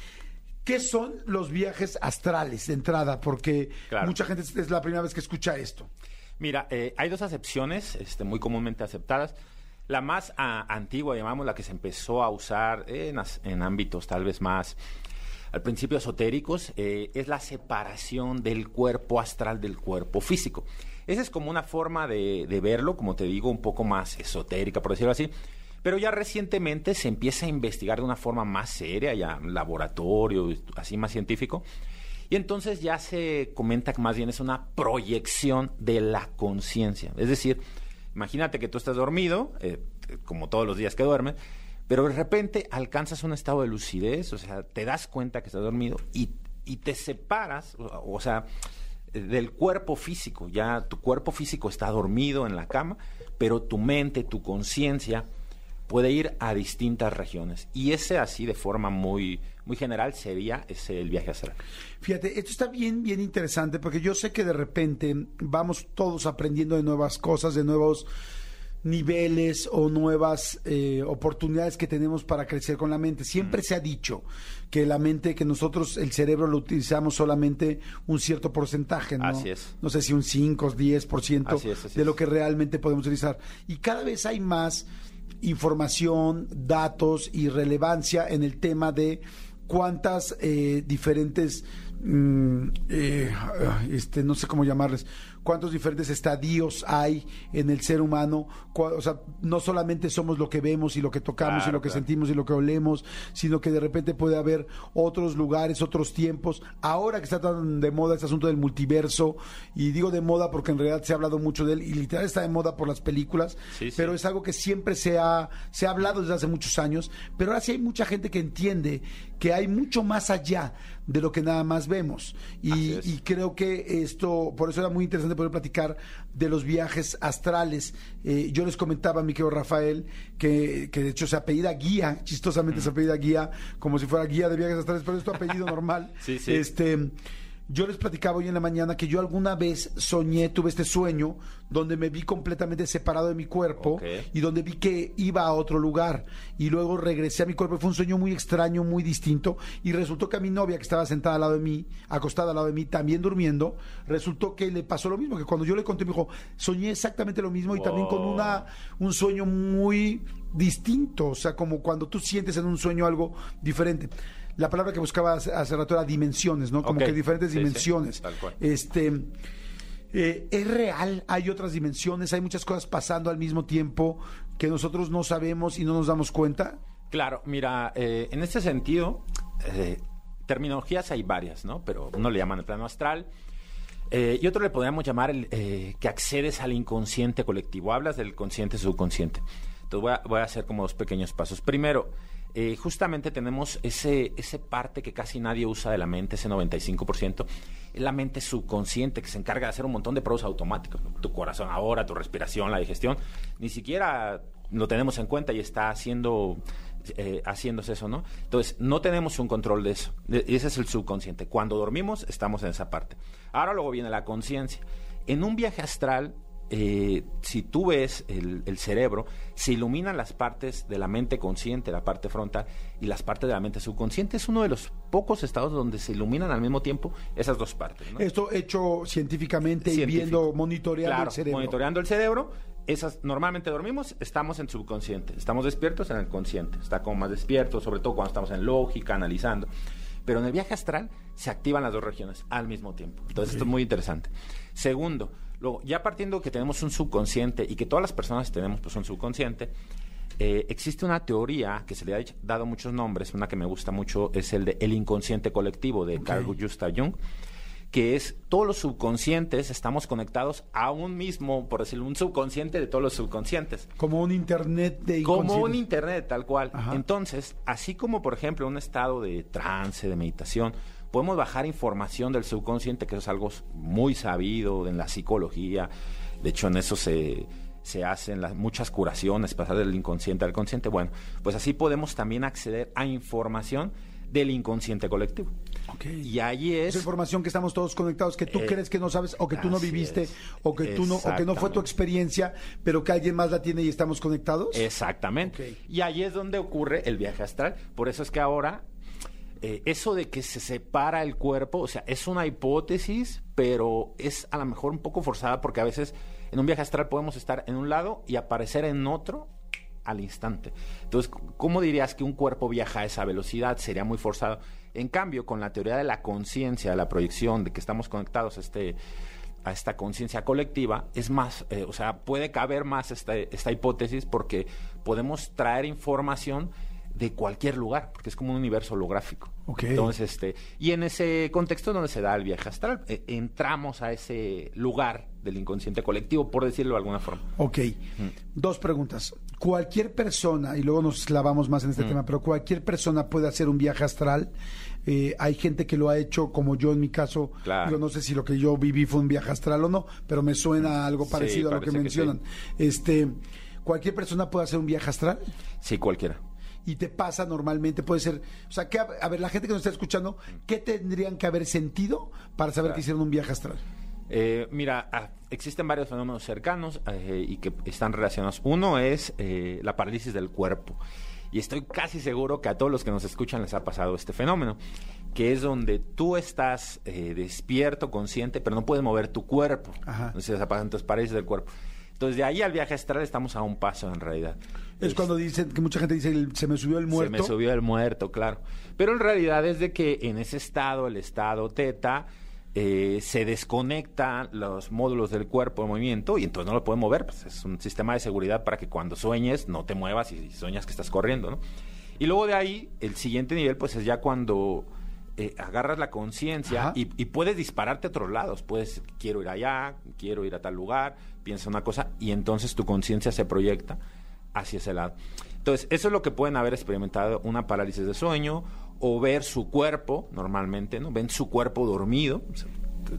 ¿Qué son los viajes astrales de entrada? Porque Claro. mucha gente es- la primera vez que escucha esto. Mira, eh, hay dos acepciones este, muy comúnmente aceptadas. La más ah, antigua, llamamos, la que se empezó a usar en ámbitos tal vez más, al principio esotéricos, eh, es la separación del cuerpo astral del cuerpo físico. Esa es como una forma de, verlo, como te digo, un poco más esotérica, por decirlo así. Pero ya recientemente se empieza a investigar de una forma más seria, ya laboratorio, así más científico. Y entonces ya se comenta que más bien es una proyección de la conciencia. Es decir, imagínate que tú estás dormido, eh, como todos los días que duermes, pero de repente alcanzas un estado de lucidez, o sea, te das cuenta que estás dormido y, y te separas, o, sea, del cuerpo físico. Ya tu cuerpo físico está dormido en la cama, pero tu mente, tu conciencia puede ir a distintas regiones. Y ese así de forma muy, muy general sería ese el viaje astral. Fíjate, esto está bien, bien interesante porque yo sé que de repente vamos todos aprendiendo de nuevas cosas, de nuevos niveles o nuevas eh, oportunidades que tenemos para crecer con la mente. Siempre se ha dicho que la mente, que nosotros el cerebro lo utilizamos solamente un cierto porcentaje, ¿no? Así es. No sé si un 5 o 10% Así es, así de lo que realmente podemos utilizar. Y cada vez hay más información, datos y relevancia en el tema de cuántas eh, diferentes, mm, eh, este, no sé cómo llamarles, cuántos diferentes estadios hay en el ser humano. O sea, no solamente somos lo que vemos y lo que tocamos y Claro, lo que claro. sentimos y lo que olemos, sino que de repente puede haber otros lugares, otros tiempos. Ahora que está tan de moda este asunto del multiverso, y digo de moda porque en realidad se ha hablado mucho de él, y literal está de moda por las películas, Sí, sí. pero es algo que siempre se ha, se ha hablado desde hace muchos años, pero ahora sí hay mucha gente que entiende que hay mucho más allá de lo que nada más vemos. Y, y creo que esto, por eso era muy interesante poder platicar de los viajes astrales. Eh, yo les comentaba mi querido Rafael que, que de hecho se apellida Guía, chistosamente se apellida Guía, como si fuera guía de viajes astrales, pero es tu apellido <laughs> normal. Sí, sí. Este, yo les platicaba hoy en la mañana que yo alguna vez soñé, tuve este sueño donde me vi completamente separado de mi cuerpo y donde vi que iba a otro lugar y luego regresé a mi cuerpo. Fue un sueño muy extraño, muy distinto y resultó que a mi novia que estaba sentada al lado de mí, acostada al lado de mí, también durmiendo, resultó que le pasó lo mismo, que cuando yo le conté me dijo, soñé exactamente lo mismo y también con una un sueño muy distinto, o sea, como cuando tú sientes en un sueño algo diferente. La palabra que buscaba hace, hace rato era dimensiones, ¿no? Como que diferentes Sí, sí, dimensiones. tal cual. Este eh, es real, hay otras dimensiones, hay muchas cosas pasando al mismo tiempo que nosotros no sabemos y no nos damos cuenta. Claro, mira, eh, en este sentido, eh, terminologías hay varias, ¿no? Pero uno le llaman el plano astral. y otro le podríamos llamar el, eh, que accedes al inconsciente colectivo. Hablas del consciente subconsciente. Entonces voy a, voy a hacer como dos pequeños pasos. Primero, eh, justamente tenemos ese, ese parte que casi nadie usa de la mente, ese 95%, es la mente subconsciente que se encarga de hacer un montón de pruebas automáticos. Tu corazón ahora, tu respiración, la digestión, ni siquiera lo tenemos en cuenta y está haciendo eh, haciéndose eso, ¿no? Entonces, no tenemos un control de eso. De- ese es el subconsciente. Cuando dormimos, estamos en esa parte. Ahora luego viene la conciencia. En un viaje astral, eh, si tú ves el, el cerebro, se iluminan las partes de la mente consciente, la parte frontal, y las partes de la mente subconsciente. Es uno de los pocos estados donde se iluminan al mismo tiempo esas dos partes. ¿no? Esto hecho científicamente y viendo, monitoreando Claro, el cerebro. monitoreando el cerebro. Esas, normalmente dormimos, estamos en subconsciente. Estamos despiertos en el consciente. Está como más despierto, sobre todo cuando estamos en lógica, analizando. Pero en el viaje astral se activan las dos regiones al mismo tiempo. Entonces, esto es muy interesante. Segundo, luego, ya partiendo que tenemos un subconsciente y que todas las personas tenemos pues, un subconsciente, eh, existe una teoría que se le ha dado muchos nombres. Una que me gusta mucho es el de el inconsciente colectivo de Carl Gustav Jung que es todos los subconscientes estamos conectados a un mismo, por decirlo, un subconsciente de todos los subconscientes. Como un internet de Como un internet, tal cual. Ajá. Entonces, así como por ejemplo un estado de trance, de meditación, podemos bajar información del subconsciente, que es algo muy sabido en la psicología. De hecho, en eso se, se hacen las, muchas curaciones, pasar del inconsciente al consciente. Bueno, pues así podemos también acceder a información del inconsciente colectivo. Y ahí es... Esa información que estamos todos conectados, que tú Eh, crees que no sabes, o que tú no viviste, es. o que tú no, o que no fue tu experiencia, pero que alguien más la tiene y estamos conectados. Exactamente. Y ahí es donde ocurre el viaje astral. Por eso es que ahora, eh, eso de que se separa el cuerpo, o sea, es una hipótesis, pero es a lo mejor un poco forzada porque a veces en un viaje astral podemos estar en un lado y aparecer en otro al instante. Entonces, ¿cómo dirías que un cuerpo viaja a esa velocidad? Sería muy forzado. En cambio, con la teoría de la conciencia, de la proyección, de que estamos conectados a este a esta conciencia colectiva, es más, eh, o sea, puede caber más esta, esta hipótesis porque podemos traer información de cualquier lugar, porque es como un universo holográfico. Entonces, este, y en ese contexto donde se da el viaje astral, eh, entramos a ese lugar del inconsciente colectivo, por decirlo de alguna forma. Ok. Dos preguntas. Cualquier persona, y luego nos clavamos más en Mm. este tema, pero cualquier persona puede hacer un viaje astral. Eh, hay gente que lo ha hecho, como yo en mi caso. Claro. Yo no sé si lo que yo viví fue un viaje astral o no, pero me suena algo Sí, parecido a lo que parece que mencionan. Este, cualquier persona puede hacer un viaje astral. Sí, cualquiera. Y te pasa normalmente, puede ser, o sea, que, a ver, la gente que nos está escuchando, ¿qué tendrían que haber sentido para saber que hicieron un viaje astral? Eh, mira, ah, existen varios fenómenos cercanos eh, y que están relacionados. Uno es eh, la parálisis del cuerpo. Y estoy casi seguro que a todos los que nos escuchan les ha pasado este fenómeno, que es donde tú estás eh, despierto, consciente, pero no puedes mover tu cuerpo. Ajá. Entonces, esa- entonces parálisis del cuerpo. Entonces, de ahí al viaje astral estamos a un paso en realidad. Es cuando dicen que mucha gente dice, se me subió el muerto. Se me subió el muerto, claro. Pero en realidad es de que en ese estado, el estado teta, eh, se desconectan los módulos del cuerpo de movimiento y entonces no lo pueden mover. Pues es un sistema de seguridad para que cuando sueñes no te muevas y, sueñas que estás corriendo, ¿no? Y luego de ahí, el siguiente nivel, pues es ya cuando eh, agarras la conciencia y, y puedes dispararte a otros lados. Puedes, quiero ir allá, quiero ir a tal lugar, piensa una cosa y entonces tu conciencia se proyecta hacia ese lado. Entonces, eso es lo que pueden haber experimentado una parálisis de sueño o ver su cuerpo, normalmente, ¿no? Ven su cuerpo dormido.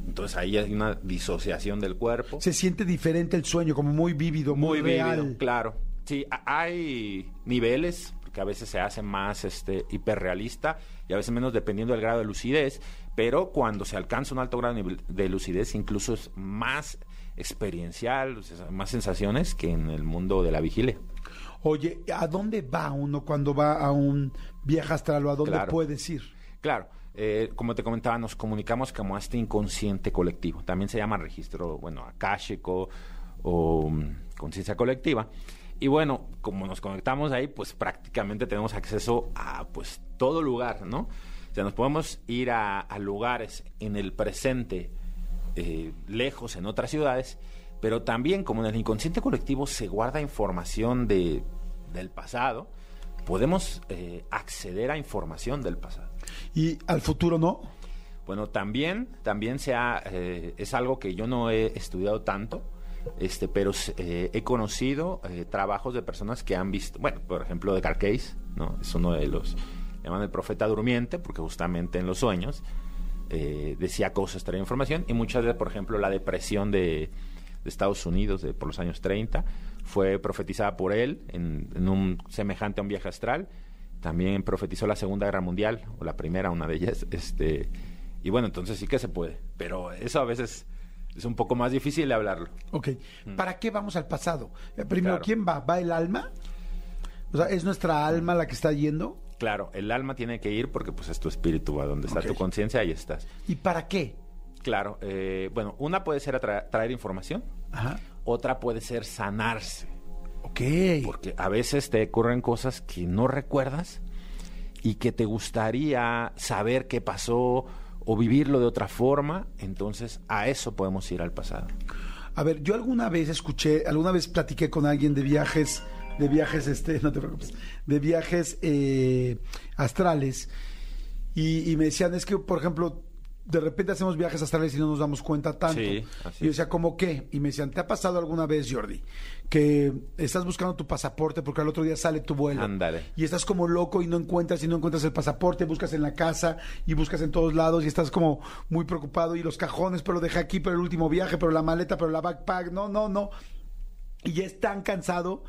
Entonces ahí hay una disociación del cuerpo. Se siente diferente el sueño, como muy vívido, muy, Muy real. vívido, claro. Sí, hay niveles que a veces se hace más este hiperrealista y a veces menos dependiendo del grado de lucidez, pero cuando se alcanza un alto grado de lucidez incluso es más experiencial, más sensaciones que en el mundo de la vigilia. Oye, ¿a dónde va uno cuando va a un viaje astral o a dónde Claro. puedes ir? Claro, eh, como te comentaba, nos comunicamos como a este inconsciente colectivo. También se llama registro, bueno, akáshico o mm, conciencia colectiva. Y bueno, como nos conectamos ahí, pues prácticamente tenemos acceso a pues todo lugar, ¿no? O sea, nos podemos ir a, a lugares en el presente, eh, lejos, en otras ciudades, pero también como en el inconsciente colectivo se guarda información de, del pasado, podemos eh, acceder a información del pasado. Y al futuro no. Bueno, también, también se ha, eh, es algo que yo no he estudiado tanto, este, pero eh, he conocido eh, trabajos de personas que han visto, bueno, por ejemplo, de Carl Case, ¿no? Es uno de los, llaman el profeta durmiente, porque justamente en los sueños eh, decía cosas, traía información, y muchas veces, por ejemplo, la depresión de, de Estados Unidos de, por los años 30 fue profetizada por él en, en un semejante a un viaje astral. También profetizó la Segunda Guerra Mundial, o la primera, una de ellas. Este, y bueno, entonces sí que se puede. Pero eso a veces es un poco más difícil de hablarlo. Ok. ¿Para qué vamos al pasado? Eh, Primero, Mm. Claro. ¿quién va? ¿Va el alma? O sea, ¿es nuestra alma la que está yendo? Claro, el alma tiene que ir porque pues es tu espíritu, a donde está tu conciencia, ahí estás. ¿Y para qué? Claro, eh, bueno, una puede ser atra- traer información, Ajá. otra puede ser sanarse. Ok. Porque a veces te ocurren cosas que no recuerdas y que te gustaría saber qué pasó o vivirlo de otra forma, entonces a eso podemos ir al pasado. A ver, yo alguna vez escuché, alguna vez platiqué con alguien de viajes, de viajes, este, <laughs> no te preocupes, de viajes eh, astrales, y, y me decían, es que, por ejemplo, de repente hacemos viajes astrales y no nos damos cuenta tanto. Sí, así y yo decía, ¿cómo qué? Y me decían, ¿te ha pasado alguna vez, Jordi, que estás buscando tu pasaporte porque al otro día sale tu vuelo? Ándale. Y estás como loco y no encuentras y no encuentras el pasaporte, buscas en la casa y buscas en todos lados y estás como muy preocupado y los cajones, pero lo dejé aquí, pero el último viaje, pero la maleta, pero la backpack, no, no, no. Y ya es tan cansado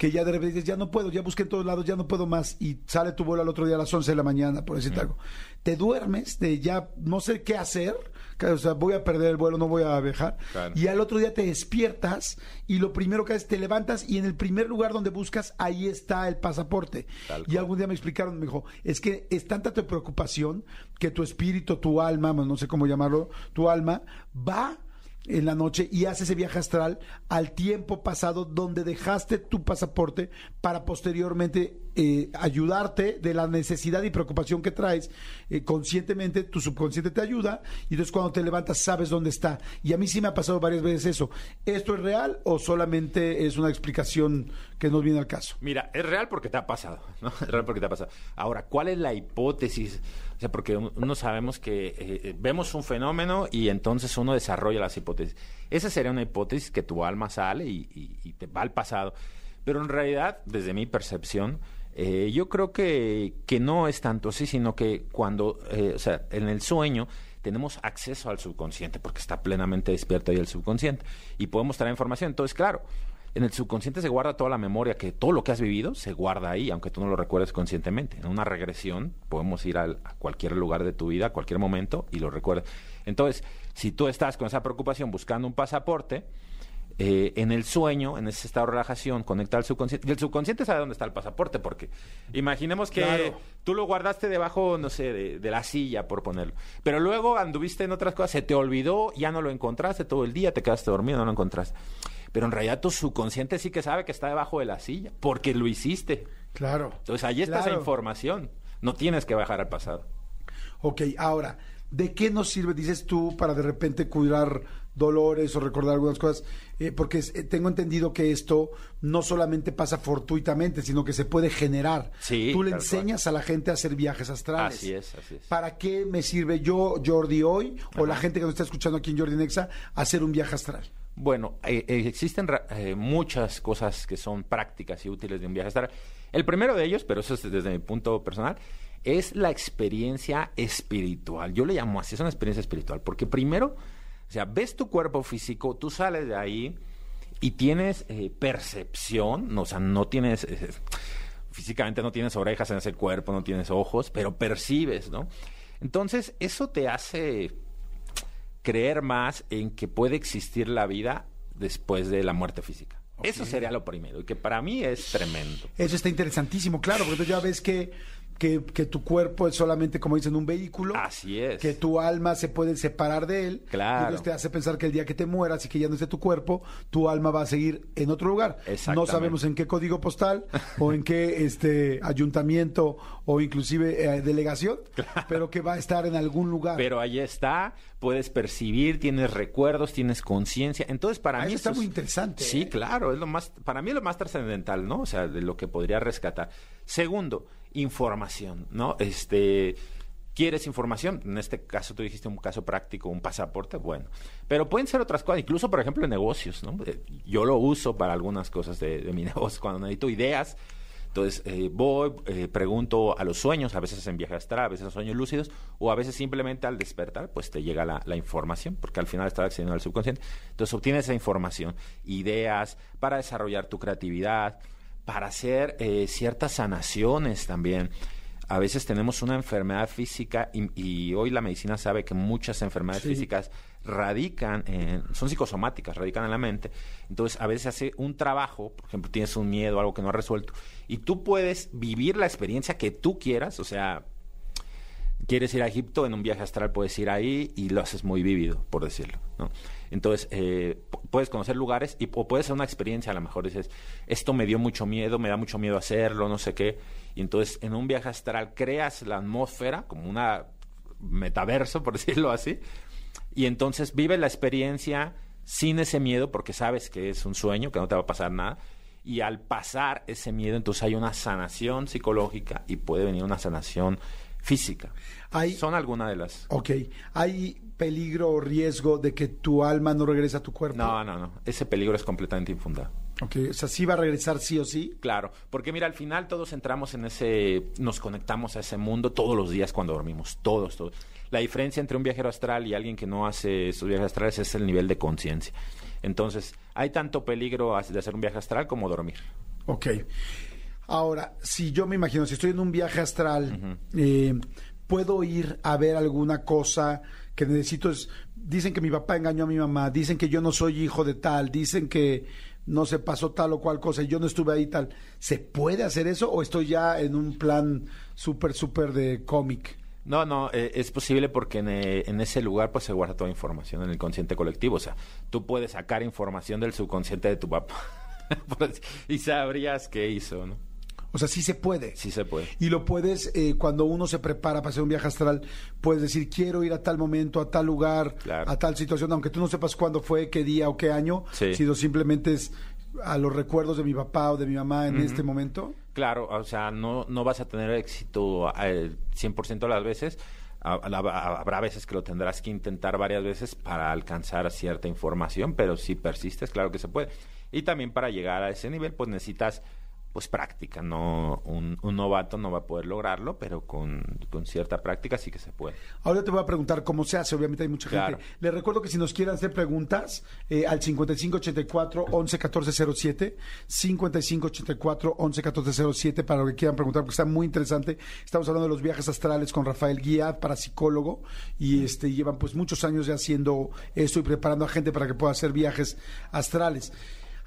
que ya de repente dices, ya no puedo, ya busqué en todos lados, ya no puedo más. Y sale tu vuelo al otro día a las 11 de la mañana, por decirte algo. Te duermes de ya no sé qué hacer, o sea, voy a perder el vuelo, no voy a viajar. Claro. Y al otro día te despiertas y lo primero que haces, te levantas y en el primer lugar donde buscas, ahí está el pasaporte. Tal Y cual. algún día me explicaron, me dijo, es que es tanta tu preocupación que tu espíritu, tu alma, no sé cómo llamarlo, tu alma, va en la noche y hace ese viaje astral al tiempo pasado donde dejaste tu pasaporte para posteriormente eh, ayudarte de la necesidad y preocupación que traes eh, conscientemente, tu subconsciente te ayuda y entonces cuando te levantas sabes dónde está. Y a mí sí me ha pasado varias veces eso. ¿Esto es real o solamente es una explicación que no viene al caso? Mira, es real porque te ha pasado, ¿no? <laughs> Es real porque te ha pasado. Ahora, ¿cuál es la hipótesis? O sea, porque un- uno sabemos que eh, eh, vemos un fenómeno y entonces uno desarrolla las hipótesis. Esa sería una hipótesis que tu alma sale y, y- y te va al pasado. Pero en realidad, desde mi percepción, eh, yo creo que, que no es tanto así, sino que cuando, eh, o sea, en el sueño tenemos acceso al subconsciente porque está plenamente despierto ahí el subconsciente y podemos traer información. Entonces, claro, en el subconsciente se guarda toda la memoria, que todo lo que has vivido se guarda ahí, aunque tú no lo recuerdes conscientemente. En una regresión podemos ir al- a cualquier lugar de tu vida, a cualquier momento, y lo recuerdas. Entonces, si tú estás con esa preocupación buscando un pasaporte, eh, en el sueño, en ese estado de relajación, conecta al subconsciente. Y el subconsciente sabe dónde está el pasaporte, porque imaginemos que Claro. tú lo guardaste debajo, no sé, de, de la silla, por ponerlo. Pero luego anduviste en otras cosas, se te olvidó, ya no lo encontraste todo el día, te quedaste dormido, no lo encontraste. Pero en realidad tu subconsciente sí que sabe que está debajo de la silla, porque lo hiciste. Claro. Entonces ahí está esa información. No tienes que bajar al pasado. Ok, ahora, ¿de qué nos sirve, dices tú, para de repente curar dolores o recordar algunas cosas? Eh, porque eh, tengo entendido que esto no solamente pasa fortuitamente, sino que se puede generar. Sí, Tú le cual. enseñas a la gente a hacer viajes astrales. Así es, así es. ¿Para qué me sirve yo, Jordi, hoy, o la gente que nos está escuchando aquí en Jordi Nexa, hacer un viaje astral? Bueno, eh, eh, existen eh, muchas cosas que son prácticas y útiles de un viaje astral. El primero de ellos, pero eso es desde mi punto personal, es la experiencia espiritual. Yo le llamo así, es una experiencia espiritual, porque primero, o sea, ves tu cuerpo físico, tú sales de ahí y tienes percepción, no, o sea, no tienes... <laughs> físicamente no tienes orejas en ese cuerpo, no tienes ojos, pero percibes, ¿no? Entonces, eso te hace creer más en que puede existir la vida después de la muerte física. Eso sería lo primero, y que para mí es tremendo. Eso está interesantísimo, claro, porque tú ya ves que, que, que tu cuerpo es solamente, como dicen, un vehículo. Así es. que tu alma se puede separar de él. Claro. Y entonces te hace pensar que el día que te mueras y que ya no esté tu cuerpo, tu alma va a seguir en otro lugar. No sabemos en qué código postal o en qué <laughs> este ayuntamiento o inclusive eh, delegación, pero que va a estar en algún lugar. Pero ahí está, puedes percibir, tienes recuerdos, tienes conciencia. Entonces, para Ah, mí eso está es- muy interesante, Sí, ¿eh? claro, es lo más para mí es lo más trascendental, ¿no? O sea, de lo que podría rescatar. Segundo, información, ¿no? Este ¿Quieres información? En este caso tú dijiste un caso práctico, un pasaporte, bueno. Pero pueden ser otras cosas, incluso por ejemplo en negocios, ¿no? Eh, Yo lo uso para algunas cosas de, mi <laughs> negocio, cuando necesito ideas. Entonces eh, voy, eh, pregunto a los sueños, a veces en viaje astral, a veces en sueños lúcidos, o a veces simplemente al despertar, pues te llega la, la información, porque al final estás accediendo al subconsciente. Entonces obtienes esa información, ideas para desarrollar tu creatividad, para hacer eh, ciertas sanaciones también. A veces tenemos una enfermedad física y, y hoy la medicina sabe que muchas enfermedades Sí. físicas radican, en, son psicosomáticas, radican en la mente. Entonces, a veces hace un trabajo, por ejemplo, tienes un miedo, algo que no has resuelto, y tú puedes vivir la experiencia que tú quieras, o sea, quieres ir a Egipto en un viaje astral, puedes ir ahí y lo haces muy vívido, por decirlo, ¿no? Entonces, eh, pu- puedes conocer lugares y, o puede ser una experiencia, a lo mejor dices, esto me dio mucho miedo, me da mucho miedo hacerlo, no sé qué, y entonces en un viaje astral creas la atmósfera como una metaverso, por <laughs> decirlo así, y entonces vive la experiencia sin ese miedo porque sabes que es un sueño, que no te va a pasar nada. Y al pasar ese miedo, entonces hay una sanación psicológica y puede venir una sanación física. Hay- Son algunas de las... Ok. ¿Hay peligro o riesgo de que tu alma no regrese a tu cuerpo? No, no, no. Ese peligro es completamente infundado. Ok. O sea, sí va a regresar sí o sí. Claro, porque mira, al final todos entramos en ese, nos conectamos a ese mundo todos los días cuando dormimos, todos, todos. La diferencia entre un viajero astral y alguien que no hace estos viajes astrales es el nivel de conciencia. Entonces, hay tanto peligro de hacer un viaje astral como dormir. Ok. Ahora, si yo me imagino, si estoy en un viaje astral, eh, ¿puedo ir a ver alguna cosa que necesito? Es, dicen que mi papá engañó a mi mamá, dicen que yo no soy hijo de tal, dicen que no se pasó tal o cual cosa y yo no estuve ahí tal. ¿Se puede hacer eso o estoy ya en un plan súper, súper de cómic? No, no, eh, es posible porque en, eh, en ese lugar pues se guarda toda información en el consciente colectivo. O sea, tú puedes sacar información del subconsciente de tu papá <laughs> y sabrías qué hizo, ¿no? O sea, sí se puede. Sí se puede. Y lo puedes, eh, cuando uno se prepara para hacer un viaje astral, puedes decir, quiero ir a tal momento, a tal lugar, Claro. a tal situación, aunque tú no sepas cuándo fue, qué día o qué año, Sí. sino simplemente es a los recuerdos de mi papá o de mi mamá en este momento. Claro, o sea, no, no vas a tener éxito al 100% de las veces. Ha- ha- Habrá veces que lo tendrás que intentar varias veces para alcanzar cierta información, pero si persistes, claro que se puede. Y también para llegar a ese nivel, pues necesitas pues práctica, no un, un novato no va a poder lograrlo, pero con, con cierta práctica sí que se puede. Ahora te voy a preguntar cómo se hace, obviamente hay mucha Claro. gente. Les recuerdo que si nos quieren hacer preguntas, eh, al 5584 111407, 5584 111407 para lo que quieran preguntar, porque está muy interesante. Estamos hablando de los viajes astrales con Rafael Guía, parapsicólogo, y este llevan pues muchos años ya haciendo esto y preparando a gente para que pueda hacer viajes astrales.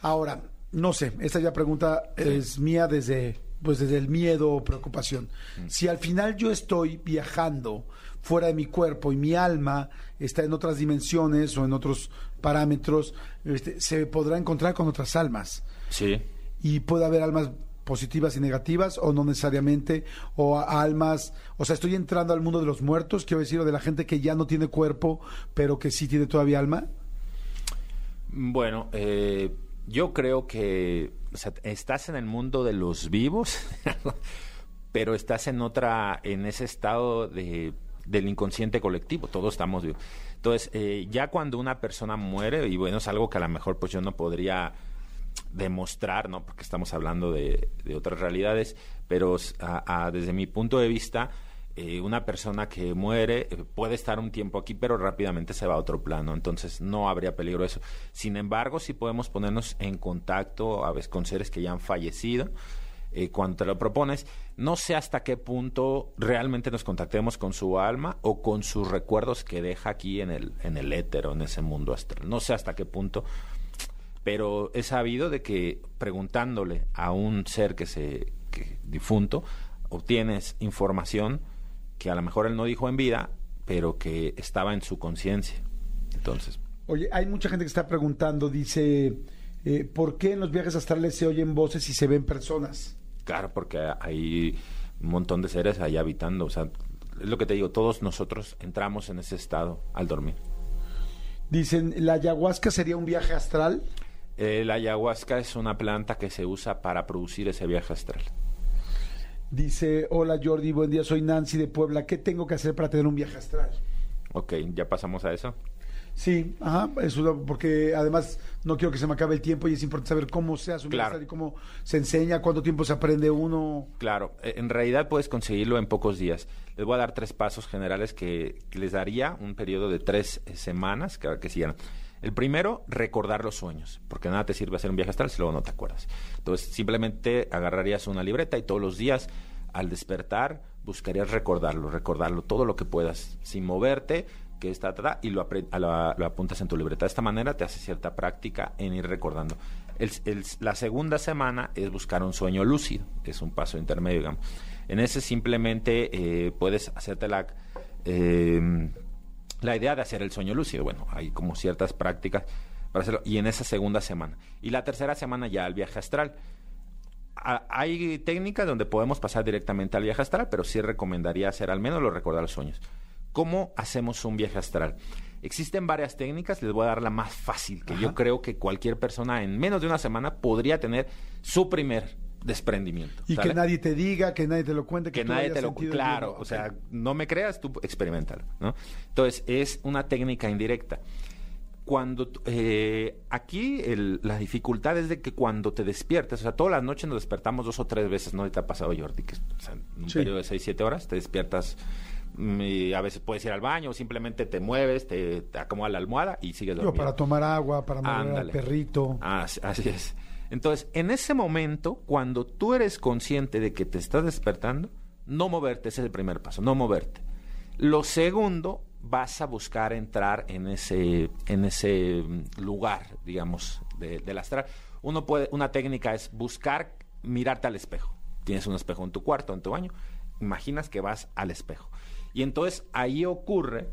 Ahora, no sé, esta ya pregunta es mía desde pues desde el miedo o preocupación. Si al final yo estoy viajando fuera de mi cuerpo y mi alma está en otras dimensiones o en otros parámetros, este, se podrá encontrar con otras almas. Sí. Y puede haber almas positivas y negativas o no necesariamente, o a- almas, o sea, estoy entrando al mundo de los muertos, quiero decir, o de la gente que ya no tiene cuerpo, pero que sí tiene todavía alma. Bueno, eh, yo creo que estás en el mundo de los vivos, <laughs> pero estás en otra, en ese estado de, del inconsciente colectivo. Todos estamos vivos. Entonces, eh, ya cuando una persona muere, y bueno, es algo que a lo mejor pues yo no podría demostrar, ¿no? Porque estamos hablando de, de otras realidades, pero desde mi punto de vista, eh, una persona que muere eh, puede estar un tiempo aquí, pero rápidamente se va a otro plano, entonces no habría peligro eso. Sin embargo, sí podemos ponernos en contacto a veces con seres que ya han fallecido. eh, cuando te lo propones, no sé hasta qué punto realmente nos contactemos con su alma o con sus recuerdos que deja aquí en el, en el éter o en ese mundo astral. No sé hasta qué punto, pero he sabido de que preguntándole a un ser que se que difunto obtienes información que a lo mejor él no dijo en vida, pero que estaba en su conciencia. Entonces, Oye, hay mucha gente que está preguntando, dice, eh, ¿por qué en los viajes astrales se oyen voces y se ven personas? claro, porque hay un montón de seres ahí habitando, o sea, es lo que te digo, todos nosotros entramos en ese estado al dormir. Dicen, ¿la ayahuasca sería un viaje astral? Eh, la ayahuasca es una planta que se usa para producir ese viaje astral. Dice, hola Jordi, buen día, soy Nancy de Puebla. ¿Qué tengo que hacer para tener un viaje astral? Ok, ya pasamos a eso. Sí, ajá, eso porque además no quiero que se me acabe el tiempo y es importante saber cómo se hace un viaje Claro. astral y cómo se enseña, cuánto tiempo se aprende uno. Claro, eh, en realidad puedes conseguirlo en pocos días. Les voy a dar tres pasos generales que, que les daría un periodo de tres eh, semanas que, que siguieran. El primero, recordar los sueños, porque nada te sirve hacer un viaje astral si luego no te acuerdas. Entonces, simplemente agarrarías una libreta y todos los días, al despertar, buscarías recordarlo, recordarlo todo lo que puedas, sin moverte, que está, y lo, lo apuntas en tu libreta. De esta manera te hace cierta práctica en ir recordando. La segunda semana es buscar un sueño lúcido, es un paso intermedio, digamos. En ese simplemente eh, puedes hacerte la, eh, la idea de hacer el sueño lúcido. Bueno, hay como ciertas prácticas para hacerlo. Y en esa segunda semana. Y la tercera semana ya el viaje astral. A- hay técnicas donde podemos pasar directamente al viaje astral, pero sí recomendaría hacer al menos lo recordar los sueños. ¿Cómo hacemos un viaje astral? Existen varias técnicas, les voy a dar la más fácil, que yo creo que cualquier persona en menos de una semana podría tener su primer desprendimiento. Y que nadie te diga, que nadie te lo cuente, que, que tú nadie te lo claro o sea no me creas tú experimentalo no entonces es una técnica indirecta cuando eh, aquí el- la dificultad es de que cuando te despiertas, o sea, todas las noches nos despertamos dos o tres veces, ¿no? Y te ha pasado, Jordi, que o sea, en un Sí. periodo de seis, siete horas te despiertas mm, y a veces puedes ir al baño o simplemente te mueves, te, te acomoda la almohada y sigues dormido. para tomar agua, para mover al perrito. Así, así es. Entonces, en ese momento, cuando tú eres consciente de que te estás despertando, no moverte, ese es el primer paso, no moverte. Lo segundo, vas a buscar entrar en ese, en ese mm, lugar, digamos, de- del astral. Uno puede, una técnica es buscar mirarte al espejo. Tienes un espejo en tu cuarto, en tu baño, imaginas que vas al espejo. Y entonces ahí ocurre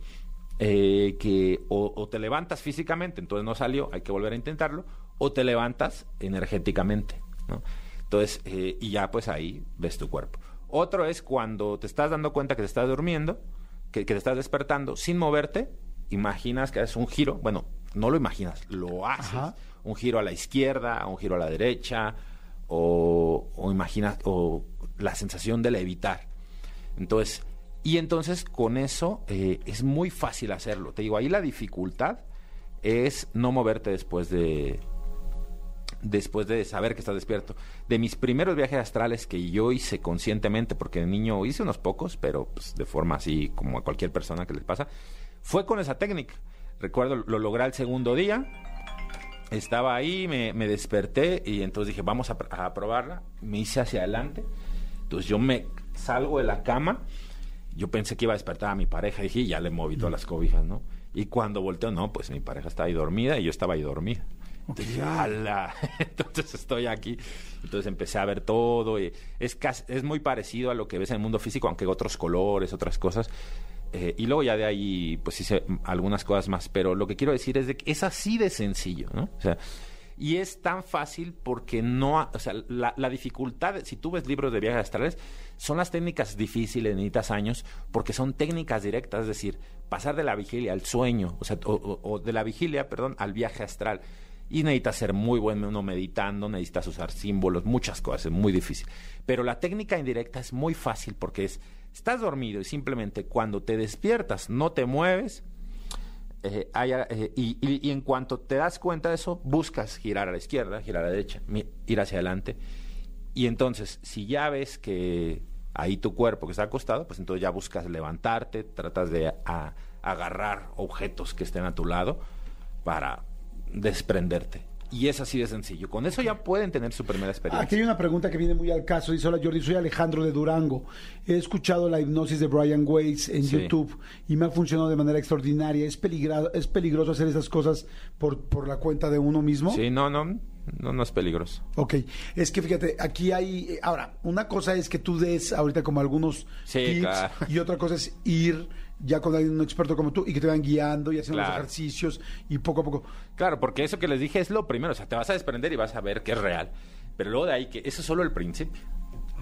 eh, que o, o te levantas físicamente, entonces no salió, hay que volver a intentarlo, o te levantas energéticamente, ¿no? Entonces, eh, y ya pues ahí ves tu cuerpo. Otro es cuando te estás dando cuenta que te estás durmiendo, que, que te estás despertando sin moverte, imaginas que haces un giro, bueno, no lo imaginas, lo haces, Ajá. un giro a la izquierda, un giro a la derecha, o, o imaginas, o la sensación de levitar. Entonces, y entonces con eso eh, es muy fácil hacerlo. Te digo, ahí la dificultad es no moverte después de después de saber que estás despierto. De mis primeros viajes astrales que yo hice conscientemente, porque de niño hice unos pocos, pero pues, de forma así como a cualquier persona que les pasa, fue con esa técnica. Recuerdo, lo logré el segundo día, estaba ahí, me, me desperté y entonces dije, vamos a, a probarla. Me hice hacia adelante. Entonces yo me salgo de la cama. Yo pensé que iba a despertar a mi pareja. Dije, "Y ya le moví todas las cobijas, ¿no? Y cuando volteo, no, pues mi pareja estaba ahí dormida y yo estaba ahí dormida. Entonces. <laughs> Entonces estoy aquí. Entonces empecé a ver todo. Y es, muy parecido a lo que ves en el mundo físico, aunque otros colores, otras cosas. Eh, y luego ya de ahí, pues hice algunas cosas más. Pero lo que quiero decir es que es así de sencillo, ¿no? O sea, y es tan fácil porque no, o sea, la, dificultad, si tú ves libros de viajes astrales, son las técnicas difíciles, necesitas años, porque son técnicas directas, es decir, pasar de la vigilia al sueño, o sea, o- o de la vigilia, perdón, al viaje astral. Y necesitas ser muy bueno meditando, necesitas usar símbolos, muchas cosas, es muy difícil. Pero la técnica indirecta es muy fácil porque es, estás dormido y simplemente cuando te despiertas no te mueves, eh, eh, y, en cuanto te das cuenta de eso, buscas girar a la izquierda, girar a la derecha, ir hacia adelante. Y entonces, si ya ves que ahí tu cuerpo que está acostado, pues entonces ya buscas levantarte, tratas de agarrar objetos que estén a tu lado para desprenderte. Y es así de sencillo. Con eso ya pueden tener su primera experiencia. Aquí hay una pregunta que viene muy al caso. Dice, hola Jordi, soy Alejandro de Durango. He escuchado la hipnosis de Brian Weiss en Sí. YouTube y me ha funcionado de manera extraordinaria. ¿Es, es peligroso hacer esas cosas por, por la cuenta de uno mismo? Sí, no, no, no, no es peligroso. Ok, es que fíjate, aquí hay, ahora, una cosa es que tú des ahorita como algunos Sí, tips claro. y otra cosa es ir ya con alguien, un experto como tú y que te van guiando y haciendo los ejercicios y poco a poco. Claro, porque eso que les dije es lo primero, o sea, te vas a desprender y vas a ver que es real. Pero luego de ahí que eso es solo el principio.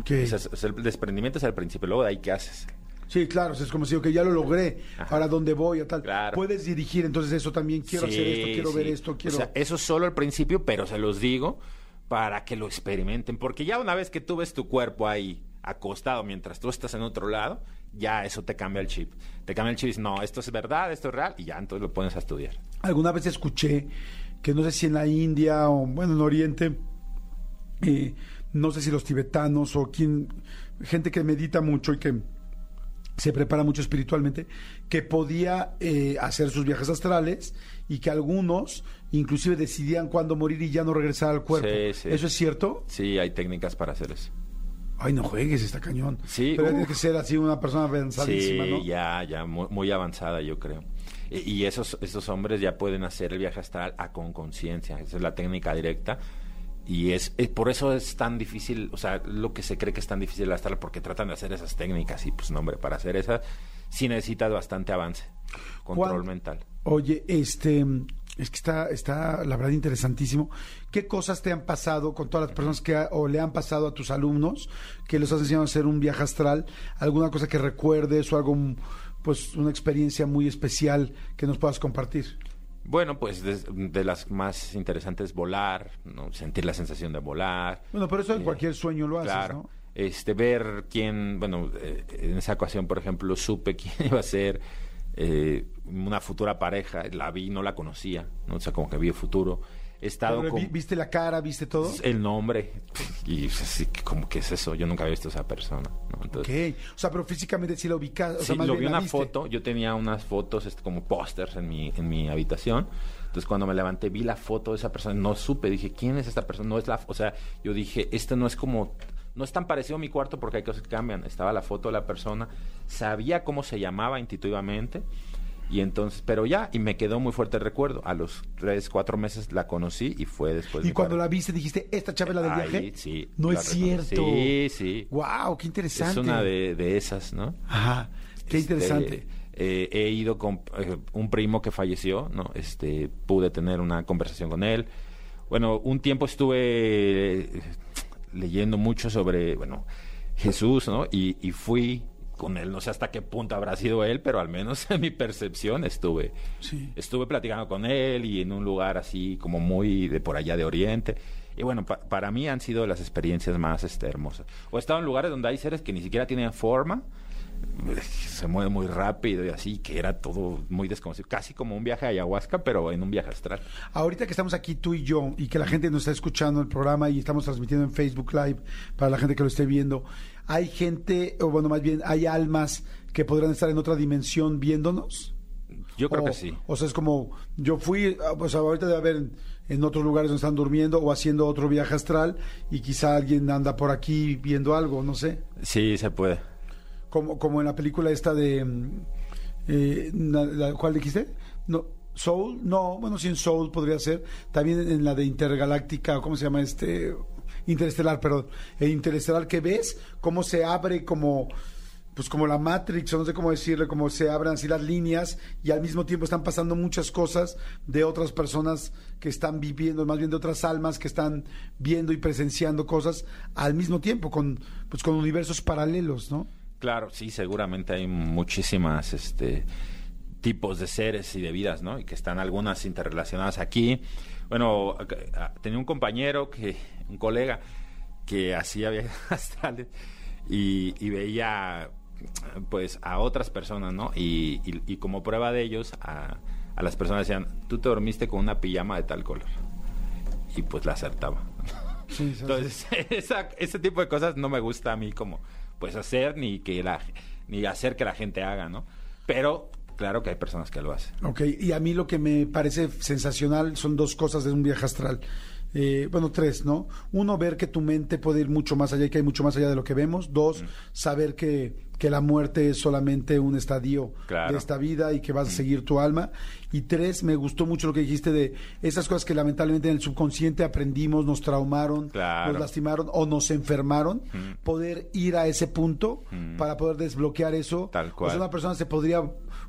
Ok. O sea, el desprendimiento es el principio, luego de ahí qué haces. Sí, claro, o sea, es como si, ok, ya lo logré, Ajá. ahora dónde voy o tal. Claro. Puedes dirigir, entonces eso también, quiero hacer Sí, esto, quiero ver sí. esto, quiero... O sea, eso es solo el principio, pero se los digo para que lo experimenten, porque ya una vez que tú ves tu cuerpo ahí acostado mientras tú estás en otro lado, ya eso te cambia el chip. Te cambia el chip y dices, no, esto es verdad, esto es real, y ya entonces lo pones a estudiar. Alguna vez escuché que no sé si en la India o bueno en Oriente, eh, no sé si los tibetanos o quien, gente que medita mucho y que se prepara mucho espiritualmente, que podía eh, hacer sus viajes astrales y que algunos inclusive decidían cuándo morir y ya no regresar al cuerpo. Sí, sí. ¿Eso es cierto? Sí, hay técnicas para hacer eso. Ay, no juegues, está cañón. Sí, Pero uf. tiene que ser así una persona avanzadísima, sí, ¿no? ya, ya, muy, muy avanzada, yo creo. Y, y esos, esos hombres ya pueden hacer el viaje astral a con conciencia. Esa es la técnica directa. Y es, es- por eso es tan difícil, o sea, lo que se cree que es tan difícil el astral, porque tratan de hacer esas técnicas. Y pues, no, hombre, para hacer esas sí necesitas bastante avance, control ¿Cuán- mental. Oye, este, es que está, está la verdad interesantísimo. ¿Qué cosas te han pasado con todas las personas que ha- o le han pasado a tus alumnos que los has enseñado a hacer un viaje astral? ¿Alguna cosa que recuerdes o algo, pues, una experiencia muy especial que nos puedas compartir? Bueno, pues de, de las más interesantes volar, ¿no? sentir la sensación de volar. Bueno, pero eso en Eh, cualquier sueño lo haces, Claro. ¿no? Este, ver quién, bueno, eh, en esa ocasión, por ejemplo, supe <laughs> quién iba a ser eh, una futura pareja, la vi, no la conocía, ¿no? o sea, como que vi el futuro. He estado Pero con vi- ¿Viste la cara? ¿Viste todo? el nombre y pues, así, como que es eso, yo nunca había visto a esa persona, ¿no? Entonces, Ok. O sea, pero físicamente sí lo ubicas. O Sí, sea, más lo bien vi la una viste. foto, yo tenía unas fotos este, como pósters en mi, en mi habitación. Entonces cuando me levanté vi la foto de esa persona, no supe, dije, ¿quién es esta persona? No es la, o sea, yo dije, este no es como, no es tan parecido a mi cuarto porque hay cosas que cambian. Estaba la foto de la persona, sabía cómo se llamaba intuitivamente. Y entonces, pero ya, y me quedó muy fuerte el recuerdo. A los tres, cuatro meses la conocí y fue después Y cuando la viste dijiste, ¿esta chava es la del viaje? sí. No es reconocí. cierto. Sí, sí. Wow, qué interesante. Es una de, de esas, ¿no? Ajá. Qué Este, interesante. eh, he ido con eh, un primo que falleció, ¿no? Este, pude tener una conversación con él. Bueno, un tiempo estuve eh, leyendo mucho sobre, bueno, Jesús, ¿no? Y, y fui con él, no sé hasta qué punto habrá sido él, pero al menos <laughs> en mi percepción estuve, Sí. estuve platicando con él y en un lugar así como muy de por allá de Oriente. Y bueno, pa- para mí han sido las experiencias más este, hermosas. O he estado en lugares donde hay seres que ni siquiera tienen forma, se mueve muy rápido y así, que era todo muy desconocido, casi como un viaje a ayahuasca, pero en un viaje astral. Ahorita que estamos aquí tú y yo y que la gente nos está escuchando el programa y estamos transmitiendo en Facebook Live para la gente que lo esté viendo, hay gente, o bueno, más bien, hay almas que podrán estar en otra dimensión viéndonos. Yo creo o, que sí. O sea, es como, yo fui, ah, pues ahorita debe haber en, en otros lugares donde están durmiendo o haciendo otro viaje astral y quizá alguien anda por aquí viendo algo, no sé. Sí, se puede. Como, como en la película esta de... mm, eh, la- ¿Cuál dijiste? No, Soul, no, bueno, sí en Soul podría ser. También en la de Intergaláctica, ¿cómo se llama este? Interestelar, perdón. El Interestelar que ves, cómo se abre como pues como la Matrix, o no sé cómo decirle, cómo se abren así las líneas y al mismo tiempo están pasando muchas cosas de otras personas que están viviendo, más bien de otras almas que están viendo y presenciando cosas al mismo tiempo, con, pues con universos paralelos, ¿no? Claro, sí, seguramente hay muchísimas este, tipos de seres y de vidas, ¿no? Y que están algunas interrelacionadas aquí. Bueno, tenía un compañero, que un colega, que hacía viajes <laughs> astrales y, y veía pues a otras personas, ¿no? Y, y- y como prueba de ellos, a, a las personas decían, tú te dormiste con una pijama de tal color. Y pues la acertaba. <laughs> Sí, Entonces, <laughs> esa- ese tipo de cosas no me gusta a mí como pues hacer ni que la ni hacer que la gente haga, ¿no? Pero claro que hay personas que lo hacen. Ok, y a mí lo que me parece sensacional son dos cosas de un viaje astral. Eh, bueno, tres, ¿no? Uno, ver que tu mente puede ir mucho más allá y que hay mucho más allá de lo que vemos. Dos, saber que, que la muerte es solamente un estadio Claro. de esta vida y que vas a seguir tu alma. Y tres, me gustó mucho lo que dijiste de esas cosas que lamentablemente en el subconsciente aprendimos, nos traumaron, Claro. nos lastimaron o nos enfermaron. Mm. Poder ir a ese punto Mm. para poder desbloquear eso. Tal O sea, cual. una persona se podría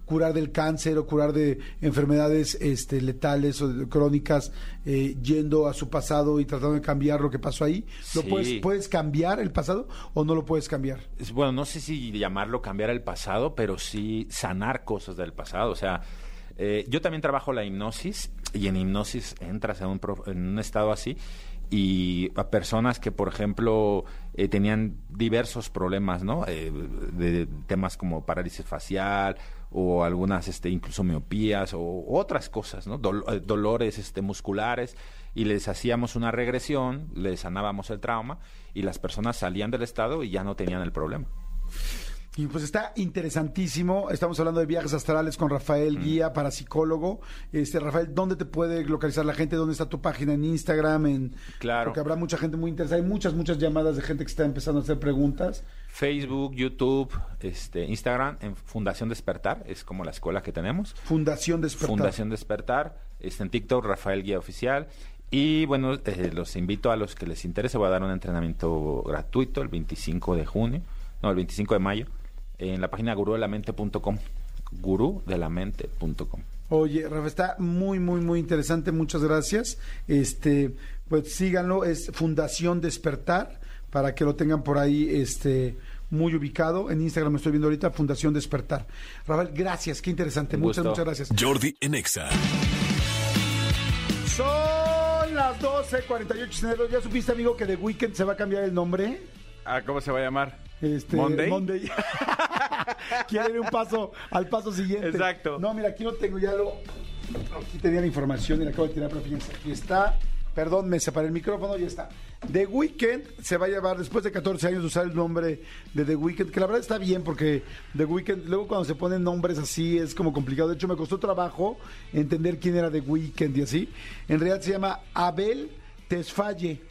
curar del cáncer o curar de enfermedades este, letales o crónicas eh, yendo a su pasado y tratando de cambiar lo que pasó ahí. ¿Lo Sí. puedes, puedes cambiar el pasado o no lo puedes cambiar? Bueno, no sé si llamarlo cambiar el pasado, pero sí sanar cosas del pasado. O sea, eh, yo también trabajo la hipnosis y en hipnosis entras en un, en un estado así y a personas que, por ejemplo, eh, tenían diversos problemas, ¿no? Eh, de, temas como parálisis facial o algunas, este, incluso miopías o otras cosas, ¿no? Eh, dolores, este, musculares y les hacíamos una regresión, les sanábamos el trauma y las personas salían del estado y ya no tenían el problema. Y pues está interesantísimo. Estamos hablando de viajes astrales con Rafael Mm. Guía, parapsicólogo. Este, Rafael, ¿dónde te puede localizar la gente? ¿Dónde está tu página en Instagram? En... Claro. Porque habrá mucha gente muy interesada. Hay muchas, muchas llamadas de gente que está empezando a hacer preguntas. Facebook, YouTube, este, Instagram, en Fundación Despertar, es como la escuela que tenemos. Fundación Despertar. Fundación Despertar, este, en TikTok, Rafael Guía Oficial. Y bueno, eh, los invito a los que les interese, voy a dar un entrenamiento gratuito el 25 de junio, no, el 25 de mayo, en la página gurudelamente.com, gurudelamente.com. Oye, Rafa, está muy, muy, muy interesante. Muchas gracias. Este, pues síganlo, es Fundación Despertar, para que lo tengan por ahí, este, muy ubicado. En Instagram me estoy viendo ahorita, Fundación Despertar. Rafael, gracias, qué interesante. Un Muchas, gusto. muchas gracias. Jordi en Exa. las 12, 48 de enero. ¿Ya supiste, amigo, que The Weeknd se va a cambiar el nombre? Ah, ¿Cómo se va a llamar? Este, ¿Monday? Monday. <laughs> <laughs> Quiere ir un paso al paso siguiente. Exacto. No, mira, aquí lo tengo, ya lo. Aquí tenía la información y la acabo de tirar, pero fíjense, aquí está. Perdón, me separé el micrófono y está. The Weeknd se va a llevar, después de 14 años, usar el nombre de The Weeknd, que la verdad está bien porque The Weeknd, luego cuando se ponen nombres así es como complicado. De hecho, me costó trabajo entender quién era The Weeknd y así. En realidad se llama Abel Tesfaye.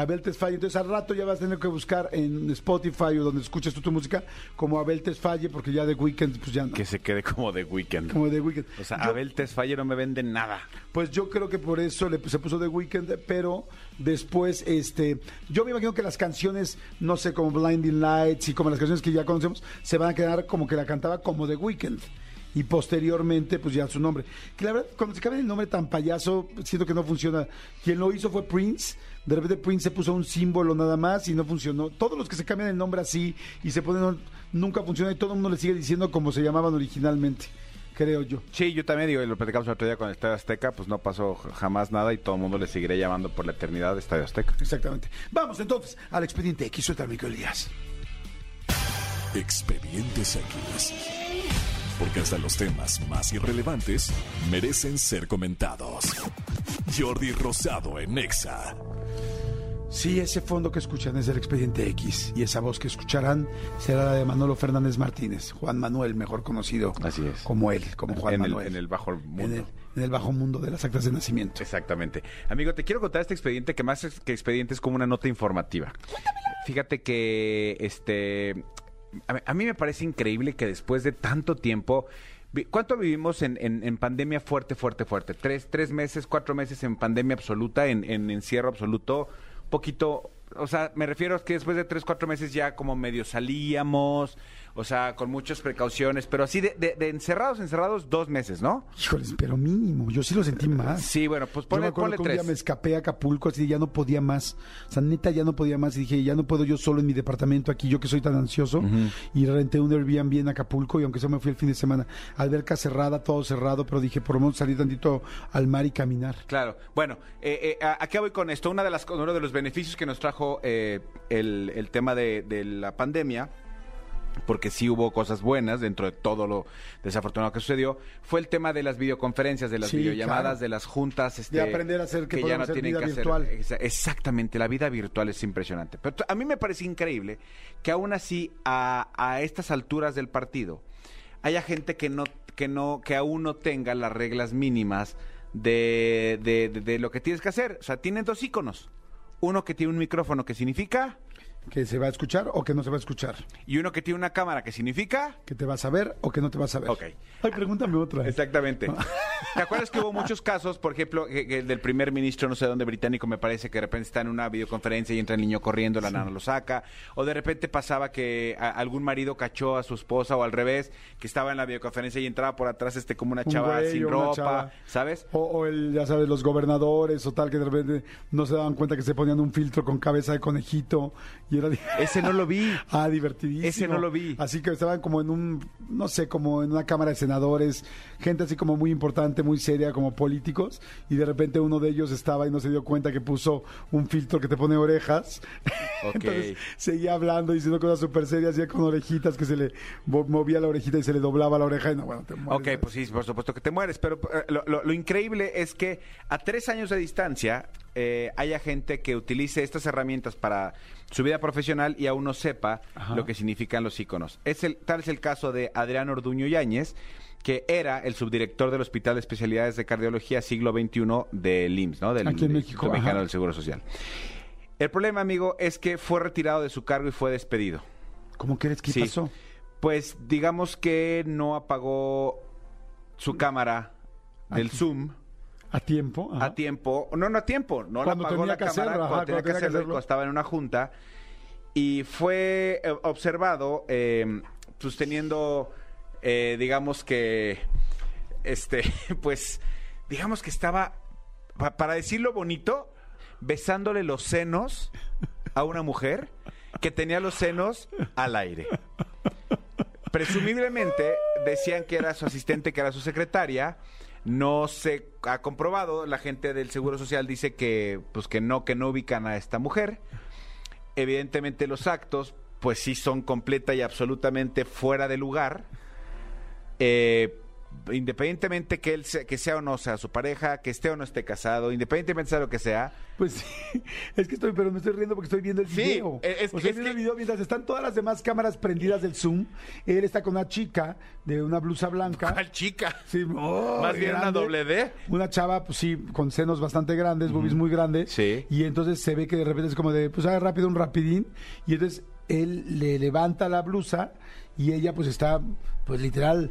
Abel Tesfaye. Entonces al rato ya vas a tener que buscar en Spotify o donde escuches tú tu música como Abel Tesfaye porque ya The Weeknd pues ya no. Que se quede como de weekend. Como The Weeknd. O sea, Yo- Abel Tesfaye no me vende nada. pues yo creo que por eso le, se puso The Weeknd, pero después, este, yo me imagino que las canciones, no sé, como Blinding Lights y como las canciones que ya conocemos, se van a quedar como que la cantaba como The Weeknd. Y posteriormente, pues ya su nombre. Que la verdad, cuando se cambia el nombre tan payaso, siento que no funciona. Quien lo hizo fue Prince. De repente Prince se puso un símbolo nada más y no funcionó. Todos los que se cambian el nombre así y se ponen, nunca funciona y todo el mundo le sigue diciendo como se llamaban originalmente, creo yo. Sí, yo también digo, y lo platicamos el otro día con el Estadio Azteca, pues no pasó jamás nada y todo el mundo le seguirá llamando por la eternidad de Estadio Azteca. Exactamente. Vamos entonces al expediente X. Suelta el Elías. Expedientes X. Porque hasta los temas más irrelevantes merecen ser comentados. Jordi Rosado en Exa. Sí, ese fondo que escuchan es el expediente X y esa voz que escucharán será la de Manolo Fernández Martínez, Juan Manuel, mejor conocido Así es. como él, como Juan en, el, Manuel. en el bajo mundo. En el, en el bajo mundo de las actas de nacimiento. Exactamente. Amigo, te quiero contar este expediente que más es que expediente es como una nota informativa. Fíjate que este a, mí- me parece increíble que después de tanto tiempo ¿Cuánto vivimos en, en- en pandemia fuerte, fuerte, fuerte? ¿Tres, tres meses, cuatro meses en pandemia absoluta, en, en encierro absoluto? Poquito, o sea, me refiero a que después de tres, cuatro meses ya como medio salíamos, o sea, con muchas precauciones, pero así de, de- de encerrados, encerrados, dos meses, ¿no? Híjoles, pero mínimo, yo sí lo sentí más. Sí, bueno, pues Yo me ponle, acuerdo ponle que un día tres. me escapé a Acapulco, así ya no podía más. O sea, neta, ya no podía más. Y dije, ya no puedo yo solo en mi departamento aquí, yo que soy tan ansioso. Y renté un Airbnb en Acapulco y aunque eso me fui el fin de semana. Alberca cerrada, todo cerrado, pero dije, por lo menos salir tantito al mar y caminar. Claro. Bueno, eh, eh, ¿a, a qué voy con esto? Una de las, uno de los beneficios que nos trajo eh, el, el tema de, de la pandemia, porque sí hubo cosas buenas dentro de todo lo desafortunado que sucedió, fue el tema de las videoconferencias, de las Sí, videollamadas, claro. de las juntas. Este, De aprender a hacer que ya podemos no hacer tienen vida que hacer. virtual. Exa- Exactamente, la vida virtual es impresionante. Pero a mí me parece increíble que aún así, a, a estas alturas del partido, haya gente que no, que no, que aún no tenga las reglas mínimas de, de, de- de lo que tienes que hacer. O sea, tienen dos iconos. Uno que tiene un micrófono que significa, Que se va a escuchar o que no se va a escuchar. y uno que tiene una cámara que significa. Que te vas a ver o que no te vas a ver. Ok. Ay, pregúntame otra. Exactamente. ¿Te acuerdas que hubo muchos casos, por ejemplo, que- que del primer ministro, no sé dónde, británico, me parece que de repente está en una videoconferencia y entra el niño corriendo, la nana lo saca, o de repente pasaba que a- algún marido cachó a su esposa o al revés, que estaba en la videoconferencia y entraba por atrás este como una Un chava güey sin una ropa, chava. ¿sabes? O, o el, ya sabes, los gobernadores o tal, que de repente no se daban cuenta que se ponían un filtro con cabeza de conejito y era... <laughs> Ese no lo vi. <laughs> Ah, divertidísimo. Ese no lo vi. Así que estaban como en un, no sé, como en una cámara de senadores, gente así como muy importante, muy seria, como políticos, y de repente uno de ellos estaba y no se dio cuenta que puso un filtro que te pone orejas. <laughs> Ok. Entonces seguía hablando, diciendo cosas súper serias, y con orejitas que se le mo- movía la orejita y se le doblaba la oreja, y no, bueno, te mueres. Ok, pues sí, por supuesto que te mueres, pero eh, lo, lo- lo increíble es que a tres años de distancia eh, haya gente que utilice estas herramientas para su vida profesional y aún no sepa Ajá. lo que significan los iconos. Es el, tal es el caso de Adrián Orduño Yáñez, que era el subdirector del Hospital de Especialidades de Cardiología siglo XXI del IMSS, ¿no? Del Aquí en del México, Instituto Mexicano del Seguro Social. El problema, amigo, es que fue retirado de su cargo y fue despedido. ¿Cómo crees que Sí. pasó? Pues digamos que no apagó su cámara del Aquí. Zoom ¿A tiempo? Ajá. a tiempo. No, no a tiempo. No Cuando la apagó tenía la cámara hacerlo, ajá, cuando tenía cuando que tenía que hacerlo y hacerlo. cuando estaba en una junta. Y fue eh, observado, eh, pues teniendo, eh, digamos que, este, <laughs> pues, digamos que estaba, pa- para decirlo bonito, besándole los senos a una mujer que tenía los senos al aire. Presumiblemente decían que era su asistente, que era su secretaria. no se ha comprobado. La gente del Seguro Social dice que, pues que no, que no ubican a esta mujer. Evidentemente los actos, pues sí son completa y absolutamente fuera de lugar. Eh, independientemente que él sea, que sea o no sea su pareja, que esté o no esté casado, independientemente de lo que sea, Pues sí, <laughs> es que estoy, pero me estoy riendo porque estoy viendo el Sí, video. es- o sea, es viendo que- el video mientras están todas las demás cámaras prendidas del Zoom. Él está con una chica de una blusa blanca. ¿cuál chica? Sí, oh, Más bien una grande. doble D. Una chava, pues sí, con senos bastante grandes, boobies muy grandes. Sí. Y entonces se ve que de repente es como de, pues haga rápido un rapidín. Y entonces él le levanta la blusa y ella pues está, pues literal,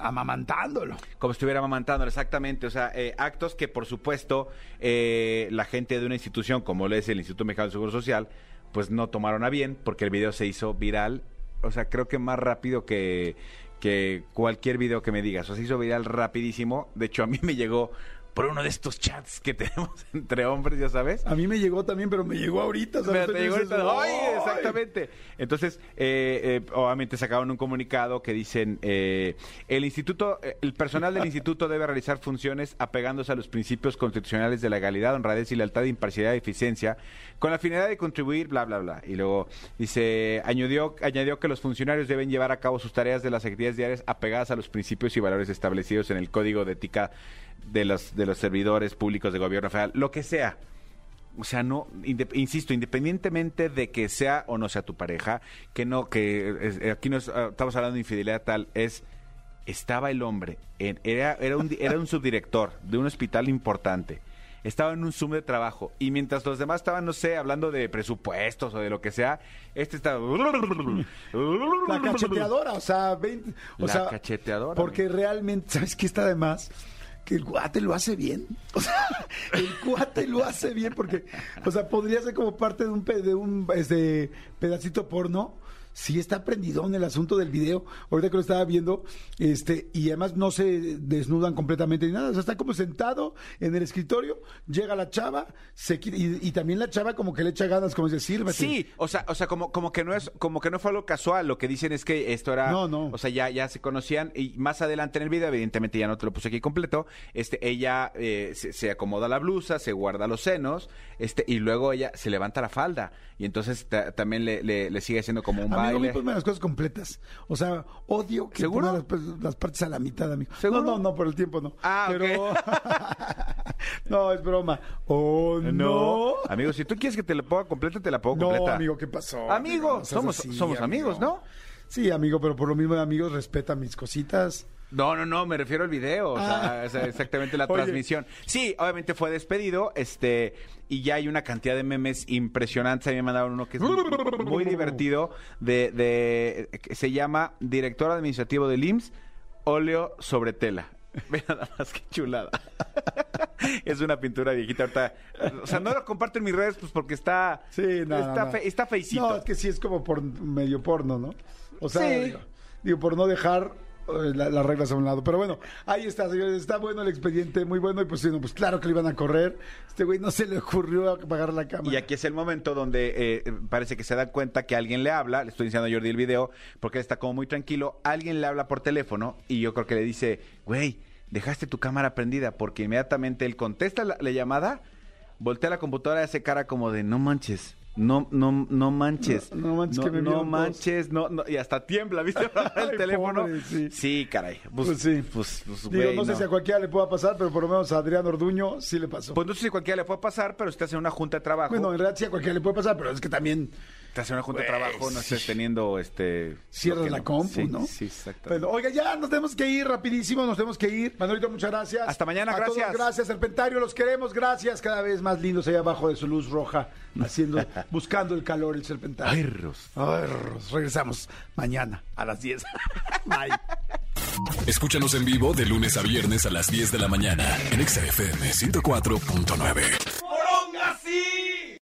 amamantándolo. Como si estuviera amamantándolo, exactamente. O sea, eh, actos que, por supuesto, eh, la gente de una institución como lo es el Instituto Mexicano del Seguro Social, pues no tomaron a bien porque el video se hizo viral. O sea, creo que más rápido que, que cualquier video que me digas. O sea, se hizo viral rapidísimo. De hecho, a mí <laughs> me llegó por uno de estos chats que <laughs> tenemos entre hombres, ya sabes. A mí me llegó también, pero me llegó ahorita. sea, Pero te llegó ahorita, ¡ay! Exactamente. Entonces, eh, eh, obviamente sacaron un comunicado que dicen, eh, el instituto, eh, el personal del instituto debe realizar funciones apegándose a los principios constitucionales de legalidad, honradez y lealtad, imparcialidad y eficiencia, con la finalidad de contribuir, bla, bla, bla. Y luego dice, añadió, añadió que los funcionarios deben llevar a cabo sus tareas de las actividades diarias apegadas a los principios y valores establecidos en el Código de Ética de los, de los servidores públicos de gobierno federal, lo que sea. O sea, no, insisto, independientemente de que sea o no sea tu pareja, que no, que es- eh, aquí no es- ah, estamos hablando de infidelidad tal, es estaba el hombre, en- era, era, un, era un subdirector de un hospital importante, estaba en un Zoom de trabajo y mientras los demás estaban, no sé, hablando de presupuestos o de lo que sea, este estaba... La cacheteadora, o sea, o La sea, cacheteadora, Porque realmente, ¿sabes qué está de más? El cuate lo hace bien. <laughs> O sea, el cuate lo hace bien porque, o sea, podría ser como parte de un, de un este, pedacito porno. Sí está prendido en el asunto del video. Ahorita que lo estaba viendo, este, y además no se desnudan completamente ni nada. O sea, está como sentado en el escritorio, llega la chava, se y, y también la chava como que le echa ganas, como dice, sírvete. Sí, o sea, o sea, como, como que no es, como que no fue algo casual. Lo que dicen es que esto era, No, no. o sea, ya, ya se conocían y más adelante en el video, evidentemente ya no te lo puse aquí completo. Este, ella eh, se, se acomoda la blusa, se guarda los senos, este, y luego ella se levanta la falda y entonces ta- también le, le- le sigue haciendo como un Amigo, a mí baile. ponme las cosas completas. O sea, odio que ¿Seguro? las, pues, las partes a la mitad, amigo. ¿Seguro? No, no, no, por el tiempo no. Ah, Pero... <laughs> no, es broma. Oh, no. No, amigo, si tú quieres que te la ponga completa, te la pongo No, completa. amigo, ¿qué pasó? Amigo, No somos- somos amigos, ¿no? Sí, amigo, pero por lo mismo de amigos, respeta mis cositas. No, no, no, me refiero al video, o sea, Ah. o sea, exactamente la <laughs> transmisión. Sí, obviamente fue despedido, este, y ya hay una cantidad de memes impresionantes. A mí me mandaron uno que es muy, muy divertido, de, de, que se llama Director Administrativo del IMSS, óleo sobre tela. <laughs> Ve nada más que chulada. <laughs> es una pintura viejita ahorita. O sea, no lo comparto en mis redes pues porque está, Sí, no, está, no. fe- está feicito. No, es que sí es como por medio porno, ¿no? O sea, Sí. digo, digo, por no dejar la- las reglas a un lado. Pero bueno, ahí está, señores. Está bueno el expediente, muy bueno. Y pues, pues claro que le iban a correr. Este güey no se le ocurrió apagar la cámara. Y aquí es el momento donde eh, parece que se da cuenta que alguien le habla, le estoy diciendo a Jordi el video, porque él está como muy tranquilo, alguien le habla por teléfono y yo creo que le dice, güey, dejaste tu cámara prendida, porque inmediatamente él contesta la llamada, voltea la computadora y hace cara como de, no manches. No, no, no manches. No- no manches que me no manches, no, no, y hasta tiembla, ¿viste? <laughs> el Ay, teléfono. pobre, sí. caray. Pues, Pues sí. Pues, pues, Digo, no sé si a cualquiera le pueda pasar, pero por lo menos a Adrián Orduño sí le pasó. Pues no sé si cualquiera le puede pasar, pero estás en una junta de trabajo. bueno, en realidad sí a cualquiera le puede pasar, pero es que también Te hace una junta de trabajo, no estés teniendo este. cierras la no. compu, Sí, ¿no? Sí, exacto. Oiga, ya nos tenemos que ir rapidísimo, nos tenemos que ir. Manolito, muchas gracias. Hasta mañana, A todos, gracias. gracias, Serpentario, los queremos, gracias. Cada vez más lindos allá abajo de su luz roja, haciendo, <laughs> buscando el calor, el Serpentario. Ay, Ros. Ay, Ros, regresamos mañana a las 10. <laughs> Bye. Escúchanos en vivo de lunes a viernes a las 10 de la mañana en Exa FM 104.9. ¡Poronga, sí!